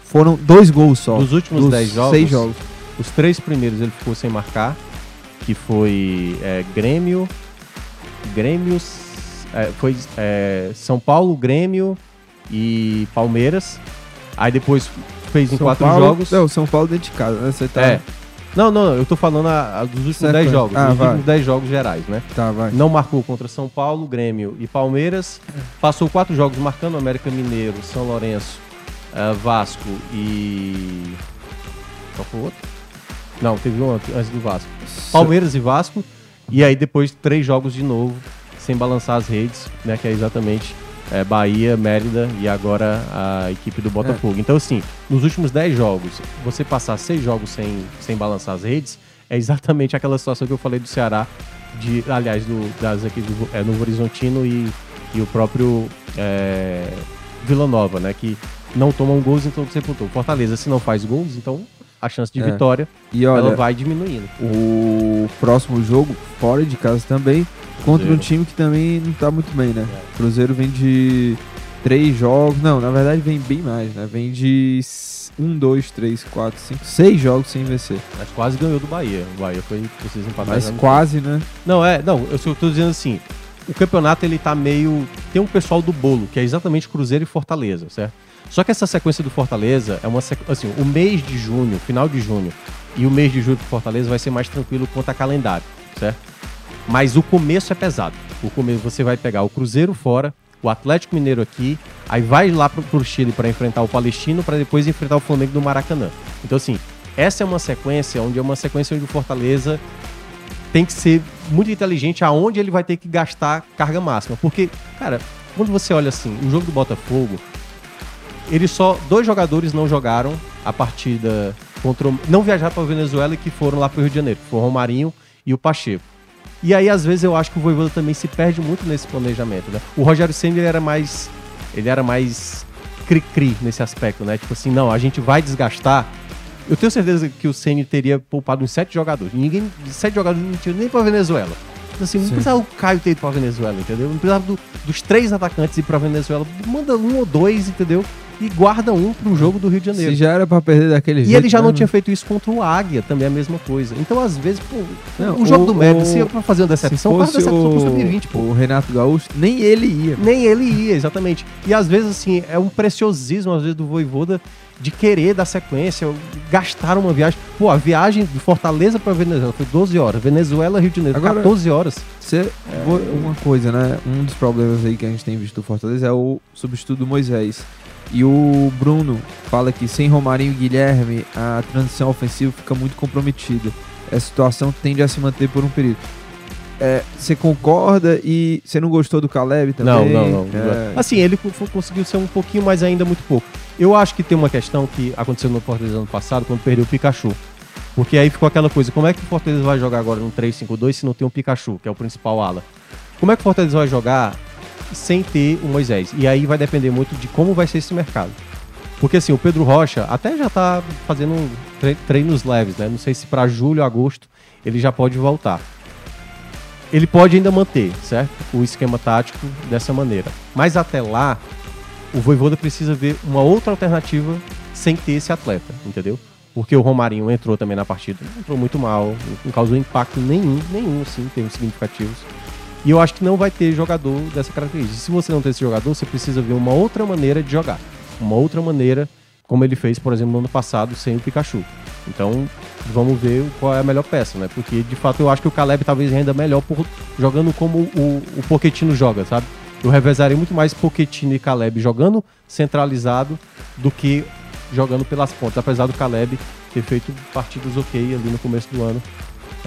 foram dois gols só. dos últimos dos 10 jogos, seis jogos. os três primeiros ele ficou sem marcar, que foi é, Grêmio, Grêmio, é, foi é, São Paulo, Grêmio e Palmeiras. Aí depois fez em São quatro Paulo, jogos. Não, São Paulo dentro de casa, né? Você tá. É. Não, não, eu tô falando a, a dos últimos Sequência. 10 jogos. Ah, dos vai. últimos 10 jogos gerais, né? Tá, vai. Não marcou contra São Paulo, Grêmio e Palmeiras. Passou quatro jogos marcando América Mineiro, São Lourenço, eh, Vasco e. Qual foi o outro? Não, teve um antes do Vasco. Palmeiras e Vasco. E aí depois três jogos de novo, sem balançar as redes, né? Que é exatamente eh, Bahia, Mérida e agora a equipe do Botafogo. Então, assim, nos últimos 10 jogos, você passar seis jogos sem, sem balançar as redes, é exatamente aquela situação que eu falei do Ceará, de, aliás, do, das equipes do é, Novo Horizontino e, e o próprio é, Vila Nova, né? Que não tomam gols, então você pontou. Fortaleza, se não faz gols, então a chance de É. vitória E ela olha, vai diminuindo. o próximo jogo, fora de casa também, contra um time que também não tá muito bem, né? Cruzeiro vem de três jogos. Não, na verdade vem bem mais, né? Vem de um, dois, três, quatro, cinco, seis jogos sem vencer. Mas quase ganhou do Bahia. O Bahia foi preciso empatar. Mas quase, né? Não, é, não, eu tô dizendo assim, o campeonato ele tá meio. Tem um pessoal do bolo, que é exatamente Cruzeiro e Fortaleza, certo? Só que essa sequência do Fortaleza é uma sequ... assim, o mês de junho, final de junho, e o mês de julho pro Fortaleza vai ser mais tranquilo quanto a calendário, certo? Mas o começo é pesado. O começo você vai pegar o Cruzeiro fora, o Atlético Mineiro aqui, aí vai lá pro, pro Chile para enfrentar o Palestino, para depois enfrentar o Flamengo no Maracanã. Então assim, essa é uma sequência onde é uma sequência onde o Fortaleza tem que ser muito inteligente aonde ele vai ter que gastar carga máxima. Porque, cara, quando você olha assim, o jogo do Botafogo, eles só. Dois jogadores não jogaram a partida contra. o- Não viajaram para Venezuela e que foram lá para o Rio de Janeiro. Foi o Romarinho e o Pacheco. E aí, às vezes, eu acho que o Voivoda também se perde muito nesse planejamento, né? O Rogério Senna ele era mais. Ele era mais cri-cri nesse aspecto, né? Tipo assim, não, a gente vai desgastar. Eu tenho certeza que o Senna teria poupado uns sete jogadores. Ninguém. Sete jogadores não tinha nem pra Venezuela. Então, assim, não Sim. precisava o Caio ter ido pra Venezuela, entendeu? Não precisava do- dos três atacantes ir pra Venezuela. Manda um ou dois, entendeu? E guarda um pro jogo do Rio de Janeiro. Se já era pra perder daquele E jeito. ele já não né, tinha feito isso contra o Águia, também é a mesma coisa. Então, às vezes, pô, Não, o jogo o- do Mérida, o- se é pra fazer uma decepção, faz decepção pro o, sub-20, pô. o Renato Gaúcho, nem ele ia. Nem ele ia, exatamente. E às vezes, assim, é um preciosismo, às vezes, do Voivoda de querer dar sequência, gastar uma viagem. Pô, a viagem de Fortaleza pra Venezuela foi 12 horas. Venezuela, Rio de Janeiro, Agora- 14 horas. Você, vou- uma coisa, né? Um dos problemas aí que a gente tem visto do Fortaleza é o substituto do Moisés. E o Bruno fala que sem Romarinho e Guilherme, a transição ofensiva fica muito comprometida. A situação tende a se manter por um período. É, Você concorda e você não gostou do Caleb Não, também? não, não. É, Assim, ele co- conseguiu ser um pouquinho, mas ainda muito pouco. Eu acho que tem uma questão que aconteceu no Fortaleza ano passado, quando perdeu o Pikachu. Porque aí ficou aquela coisa, como é que o Fortaleza vai jogar agora no 3-5-2 se não tem um Pikachu, que é o principal ala? Como é que o Fortaleza vai jogar sem ter o Moisés? E aí vai depender muito de como vai ser esse mercado. Porque assim, o Pedro Rocha até já tá fazendo tre- treinos leves, né? Não sei se para julho, agosto ele já pode voltar. Ele pode ainda manter, certo? O esquema tático dessa maneira. Mas até lá, o Voivoda precisa ver uma outra alternativa sem ter esse atleta, entendeu? Porque o Romarinho entrou também na partida, entrou muito mal, não causou impacto nenhum, nenhum, assim, em termos significativos. E eu acho que não vai ter jogador dessa característica. Se você não tem esse jogador, você precisa ver uma outra maneira de jogar. Uma outra maneira, como ele fez, por exemplo, no ano passado, sem o Pikachu. Então, vamos ver qual é a melhor peça, né? Porque, de fato, eu acho que o Caleb talvez renda melhor por, jogando como o, o Pochettino joga, sabe? Eu revezaria muito mais Pochettino e Caleb jogando centralizado do que jogando pelas pontas, apesar do Caleb ter feito partidas ok ali no começo do ano,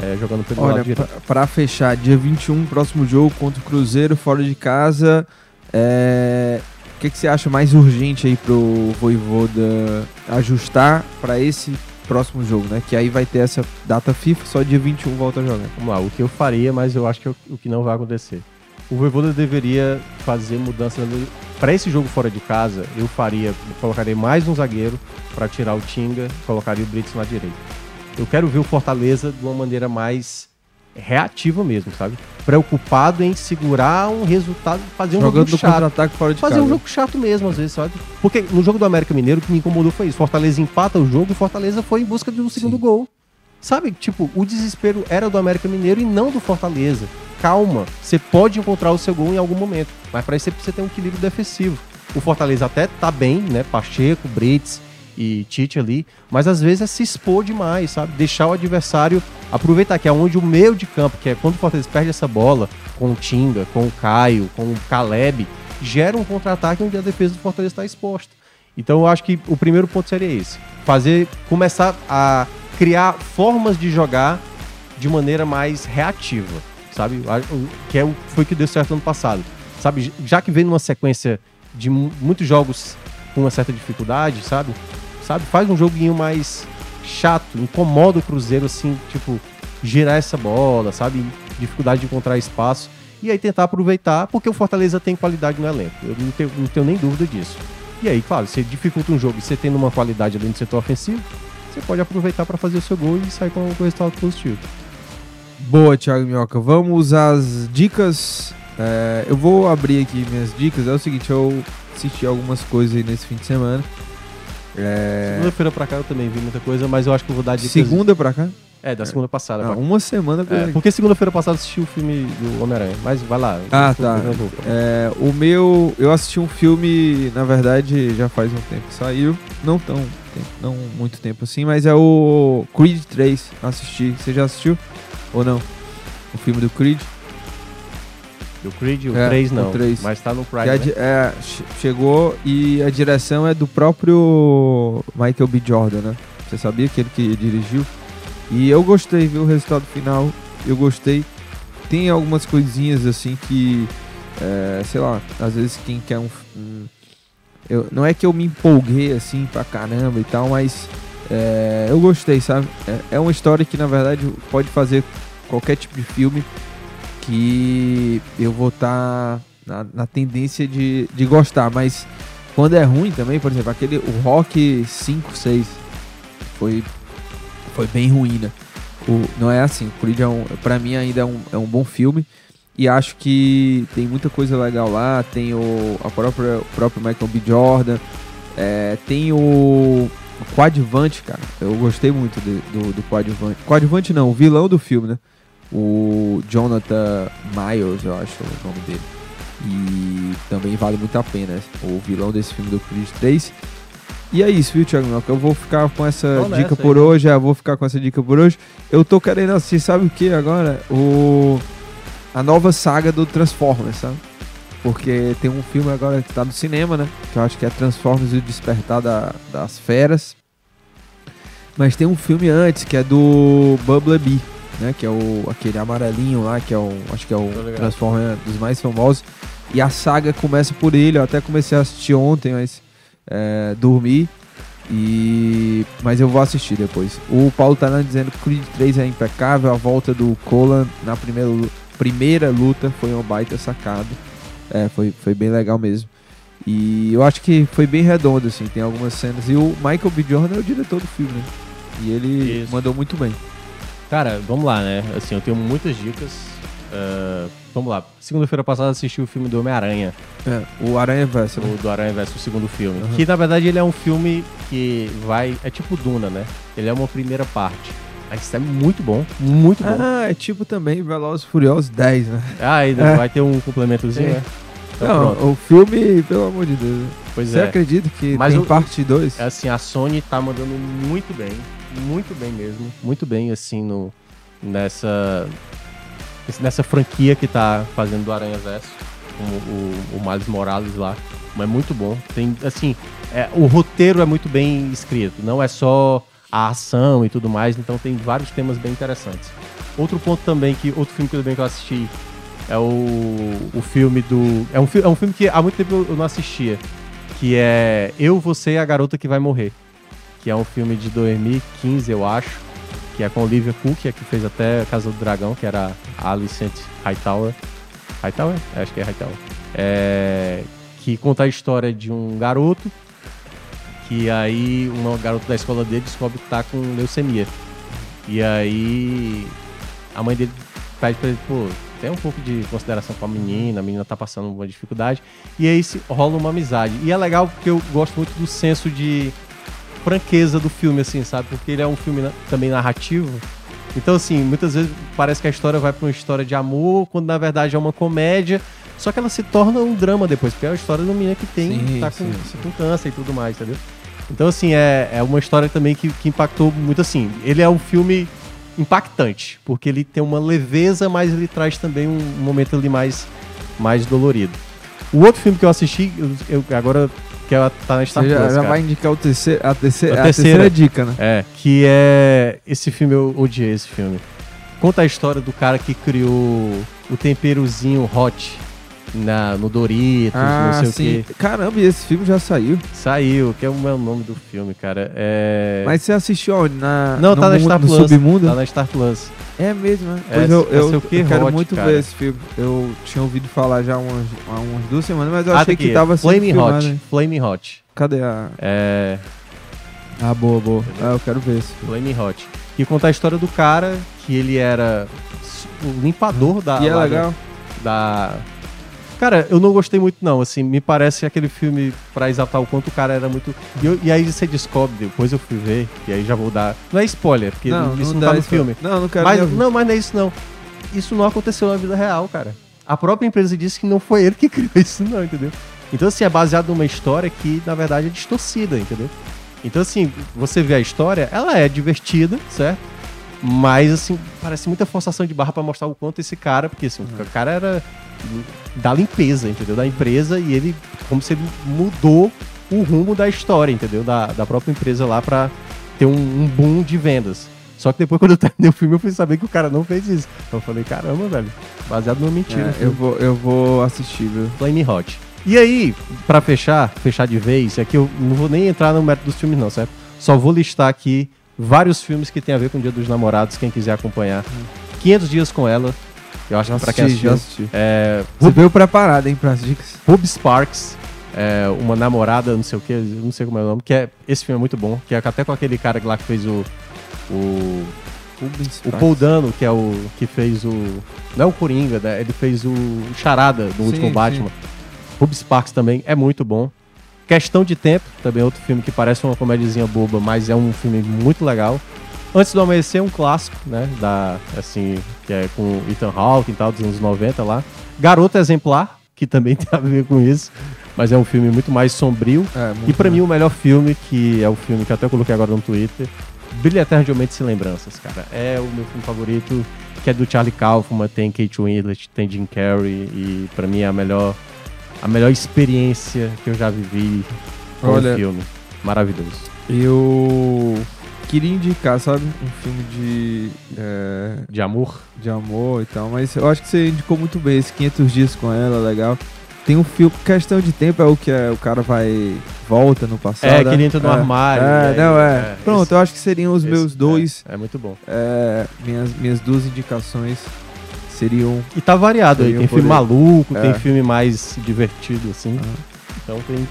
é, jogando pelo lado Olha, direito. pra, pra fechar, dia 21, próximo jogo contra o Cruzeiro, fora de casa. é, O que, que você acha mais urgente aí pro Voivoda ajustar pra esse próximo jogo, né? Que aí vai ter essa data FIFA, só dia 21 volta a jogar. Vamos lá, o que eu faria, mas eu acho que é o- que não vai acontecer. O Voivoda deveria fazer mudança para esse jogo fora de casa. Eu faria, eu colocaria mais um zagueiro para tirar o Tinga, colocaria o Brits na direita. Eu quero ver o Fortaleza de uma maneira mais reativa mesmo, sabe? Preocupado em segurar um resultado, fazer um Jogando jogo chato. contra-ataque fora de Fazer casa. um jogo chato mesmo, às vezes, sabe? Porque no jogo do América Mineiro, o que me incomodou foi isso. Fortaleza empata o jogo e Fortaleza foi em busca de um segundo Sim. gol. Sabe? Tipo, o desespero era do América Mineiro e não do Fortaleza. Calma, você pode encontrar o seu gol em algum momento, mas para isso você precisa ter um equilíbrio defensivo. O Fortaleza até tá bem, né? Pacheco, Brits e Tite ali, mas às vezes é se expor demais, sabe? Deixar o adversário aproveitar, que é onde o meio de campo, que é quando o Fortaleza perde essa bola, com o Tinga, com o Caio, com o Caleb, gera um contra-ataque onde a defesa do Fortaleza está exposta. Então eu acho que o primeiro ponto seria esse. Fazer, começar a criar formas de jogar de maneira mais reativa, sabe? Que é foi o que deu certo ano passado. Sabe, já que vem numa sequência de mu- muitos jogos com uma certa dificuldade, sabe? Sabe, faz um joguinho mais chato, incomoda o Cruzeiro assim, tipo, girar essa bola, sabe? Dificuldade de encontrar espaço e aí tentar aproveitar, porque o Fortaleza tem qualidade no elenco. Eu não tenho, não tenho nem dúvida disso. E aí, claro, você dificulta um jogo e você tendo uma qualidade ali no setor ofensivo, você pode aproveitar para fazer o seu gol e sair com com resultado positivo. Boa, Thiago Minhoca. Vamos às dicas. É, eu vou abrir aqui minhas dicas. É o seguinte, eu assisti algumas coisas aí nesse fim de semana. É, Segunda-feira pra cá eu também vi muita coisa, mas eu acho que eu vou dar dicas. segunda pra cá? É, da segunda passada. Ah, pra- uma semana pra É, porque segunda-feira passada eu assisti o filme do Homem-Aranha. Mas vai lá. Ah, tá. É, o meu. Eu assisti um filme, na verdade, já faz um tempo que saiu. Não tão tempo, não muito tempo assim, mas é o Creed 3. Assisti. Você já assistiu? Ou não? O filme do Creed? O Creed, o É, 3 o não. 3. Mas tá no Prime. Né? é, che- chegou e a direção é do próprio Michael B. Jordan, né? Você sabia que ele que dirigiu? E eu gostei, viu? O resultado final, eu gostei. Tem algumas coisinhas assim que É, sei lá, às vezes quem quer um. um- eu, não é que eu me empolguei assim pra caramba e tal, mas é, eu gostei, sabe? É, é uma história que na verdade pode fazer qualquer tipo de filme que eu vou estar na, na tendência de, de gostar, mas quando é ruim também, por exemplo, aquele o Rock 5, 6 foi, foi bem ruim, né? O, não é assim, o Creed é um, pra mim ainda é um, é um bom filme e acho que tem muita coisa legal lá, tem o, a própria, o próprio Michael B. Jordan, é, tem o, o coadjuvante, cara, eu gostei muito de- do, do coadjuvante, coadjuvante não, o vilão do filme, né? O Jonathan Myers, eu acho o nome dele. E também vale muito a pena o vilão desse filme do Creed 3. E é isso, viu, Thiago? Eu vou ficar com essa Vamos dica por aí. hoje. É, vou ficar com essa dica por hoje. Eu tô querendo assistir, sabe o que agora? O... A nova saga do Transformers, sabe? Porque tem um filme agora que tá no cinema, né? Que eu acho que é Transformers e o Despertar da- das Feras. Mas tem um filme antes que é do Bumblebee, né? Que é o aquele amarelinho lá, que é o acho que é o. Transformer dos mais famosos. E a saga começa por ele. Eu até comecei a assistir ontem, mas é, dormi. E mas eu vou assistir depois. O Paulo tá dizendo que Creed 3 é impecável. A volta do Colan na primeira, primeira luta foi uma baita sacada. É, foi, foi bem legal mesmo. E eu acho que foi bem redondo, assim, tem algumas cenas. E o Michael B. Jordan é o diretor do filme, né? E ele Isso. mandou muito bem. Cara, vamos lá, né? Assim, eu tenho muitas dicas. Ah, vamos lá. Segunda-feira passada assisti o filme do Homem-Aranha, É, o Aranha Verso. né? o do Aranha Verso, o segundo filme. Uhum. Que na verdade ele é um filme que vai. É tipo Duna, né? Ele é uma primeira parte. Mas é muito bom, muito bom. Ah, é tipo também Velozes e Furiosos 10, né? Ah, ainda É. vai ter um complementozinho, É. né? Então, Não, pronto. o filme, pelo amor de Deus. né? Pois Você é. acredita que Mas tem o- parte 2? É assim, a Sony tá mandando muito bem, muito bem mesmo, muito bem assim no nessa nessa franquia que tá fazendo do Aranha Verso, com o, o Miles Morales lá, mas muito bom. Tem assim, é, o roteiro é muito bem escrito, não é só a ação e tudo mais, então tem vários temas bem interessantes. Outro ponto também que outro filme que eu também que eu assisti é o, o filme do é um, é um filme que há muito tempo eu não assistia, que é Eu, Você e a Garota que Vai Morrer, que é um filme de 2015, eu acho, que é com Olivia Cook, que é fez até Casa do Dragão, que era a Alicent Hightower. Hightower? É, acho que é Hightower. É, que conta a história de um garoto que aí uma garota da escola dele descobre que tá com leucemia. E aí a mãe dele pede pra ele, pô, tem um pouco de consideração com a menina, a menina tá passando uma dificuldade. E aí se rola uma amizade. E é legal porque eu gosto muito do senso de franqueza do filme, assim, sabe? Porque ele é um filme também narrativo. Então, assim, muitas vezes parece que a história vai pra uma história de amor, quando na verdade é uma comédia. Só que ela se torna um drama depois, porque é a história de uma menina que tem, Sim, tá com, sim, sim. com câncer e tudo mais, entendeu? Então, assim, é, é uma história também que, que impactou muito, assim. Ele é um filme impactante, porque ele tem uma leveza, mas ele traz também um, um momento ali mais, mais dolorido. O outro filme que eu assisti, eu, eu- agora que ela tá na Star já, Plus, já cara. vai indicar o terceiro, a, terceira, A a terceira. terceira dica, né? É, que é. Esse filme eu odiei esse filme. Conta a história do cara que criou o temperozinho hot na, no Doritos, Ah, não sei sim. o quê. Caramba, e esse filme já saiu. Saiu, que é o meu nome do filme, cara. É. Mas você assistiu onde? Na, Não, no tá na mundo- Star Plus. submundo? Tá na Star Plus. É mesmo, né? É, Pois eu, é eu, que eu quero hot, muito cara. ver esse filme. Eu tinha ouvido falar já há umas, há umas duas semanas, mas eu Ah, achei tá que aqui, tava sendo Flaming filmado, Hot. hein? Flaming Hot. Cadê a... É. Ah, boa, boa. Ah, eu quero ver esse filme. Flaming Hot. Que conta a história do cara que ele era o limpador da. e é lá legal. da. Cara, eu não gostei muito, não. Assim, me parece aquele filme pra exaltar o quanto o cara era muito. E, eu- e aí você descobre, depois eu fui ver, e aí já vou dar. Não é spoiler, porque isso não, dá tá no filme. Não, não quero Mas, não, mas não é isso, não. Isso não aconteceu na vida real, cara. A própria empresa disse que não foi ele que criou isso, não, entendeu? Então, assim, é baseado numa história que, na verdade, é distorcida, entendeu? Então, assim, você vê a história, ela é divertida, certo? Mas, assim, parece muita forçação de barra pra mostrar o quanto esse cara, porque, assim, o cara era da limpeza, entendeu? Da empresa e ele, como se ele mudou o rumo da história, entendeu? Da, da própria empresa lá pra ter um, um boom de vendas. Só que depois, quando eu terminei o filme, eu fui saber que o cara não fez isso. Então eu falei, caramba, velho, baseado numa mentira. É, eu, vou, eu vou assistir, viu? Flame Hot. E aí, pra fechar, fechar de vez, aqui eu não vou nem entrar no método dos filmes, não, certo? Só vou listar aqui vários filmes que tem a ver com o Dia dos Namorados, quem quiser acompanhar. 500 Dias com Ela. Eu acho que pra quem assistiu. assisti. É, Você veio preparado, hein, pras dicas. Rub Sparks, é, uma namorada, não sei o que, não sei como é o nome, que é, esse filme é muito bom, que é até com aquele cara lá que fez o. O, o Paul Dano, que é o. que fez o. Não é o Coringa, né? Ele fez o Charada no Sim, último sim. Batman. Rub Sparks também é muito bom. Questão de Tempo, também é outro filme que parece uma comédiazinha boba, mas é um filme muito legal. Antes do Amanhecer, um clássico, né? Da, assim, que é com Ethan Hawke e tal, dos anos 90 lá. Garota Exemplar, que também tem a ver com isso, mas é um filme muito mais sombrio. É, E pra mim o melhor filme, que é o filme que eu até coloquei agora no Twitter, Brilha Eterno de Aumentos e Lembranças, cara. É o meu filme favorito, que é do Charlie Kaufman, tem Kate Winslet, tem Jim Carrey, e pra mim é a melhor, a melhor experiência que eu já vivi com Olha- um filme. Maravilhoso. Eu queria indicar, sabe, um filme de, é, De amor. de amor e tal, mas eu acho que você indicou muito bem esse 500 dias com ela, legal. Tem um filme, Questão de Tempo, é o que é, o cara vai, volta no passado. É, que ele entra no armário, É, aí- não, é. é, Pronto, esse- eu acho que seriam os Esse- meus dois, É, é muito bom. é, minhas, minhas duas indicações seriam... E tá variado aí. Tem um filme poder. maluco, É. tem filme mais divertido, assim. Então tem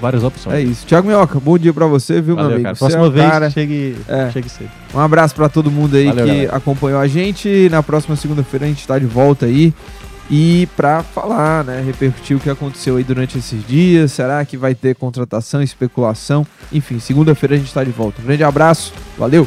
várias opções. É isso. Thiago Minhoca, bom dia pra você, viu, Valeu, meu amigo? cara. Você é Próxima vez, cara. chegue, É. chegue cedo. Um abraço pra todo mundo aí Valeu, que galera. acompanhou a gente. Na próxima segunda-feira a gente tá de volta aí. E pra falar, né, repercutir o que aconteceu aí durante esses dias. Será que vai ter contratação, especulação? Enfim, segunda-feira a gente tá de volta. Um grande abraço, valeu!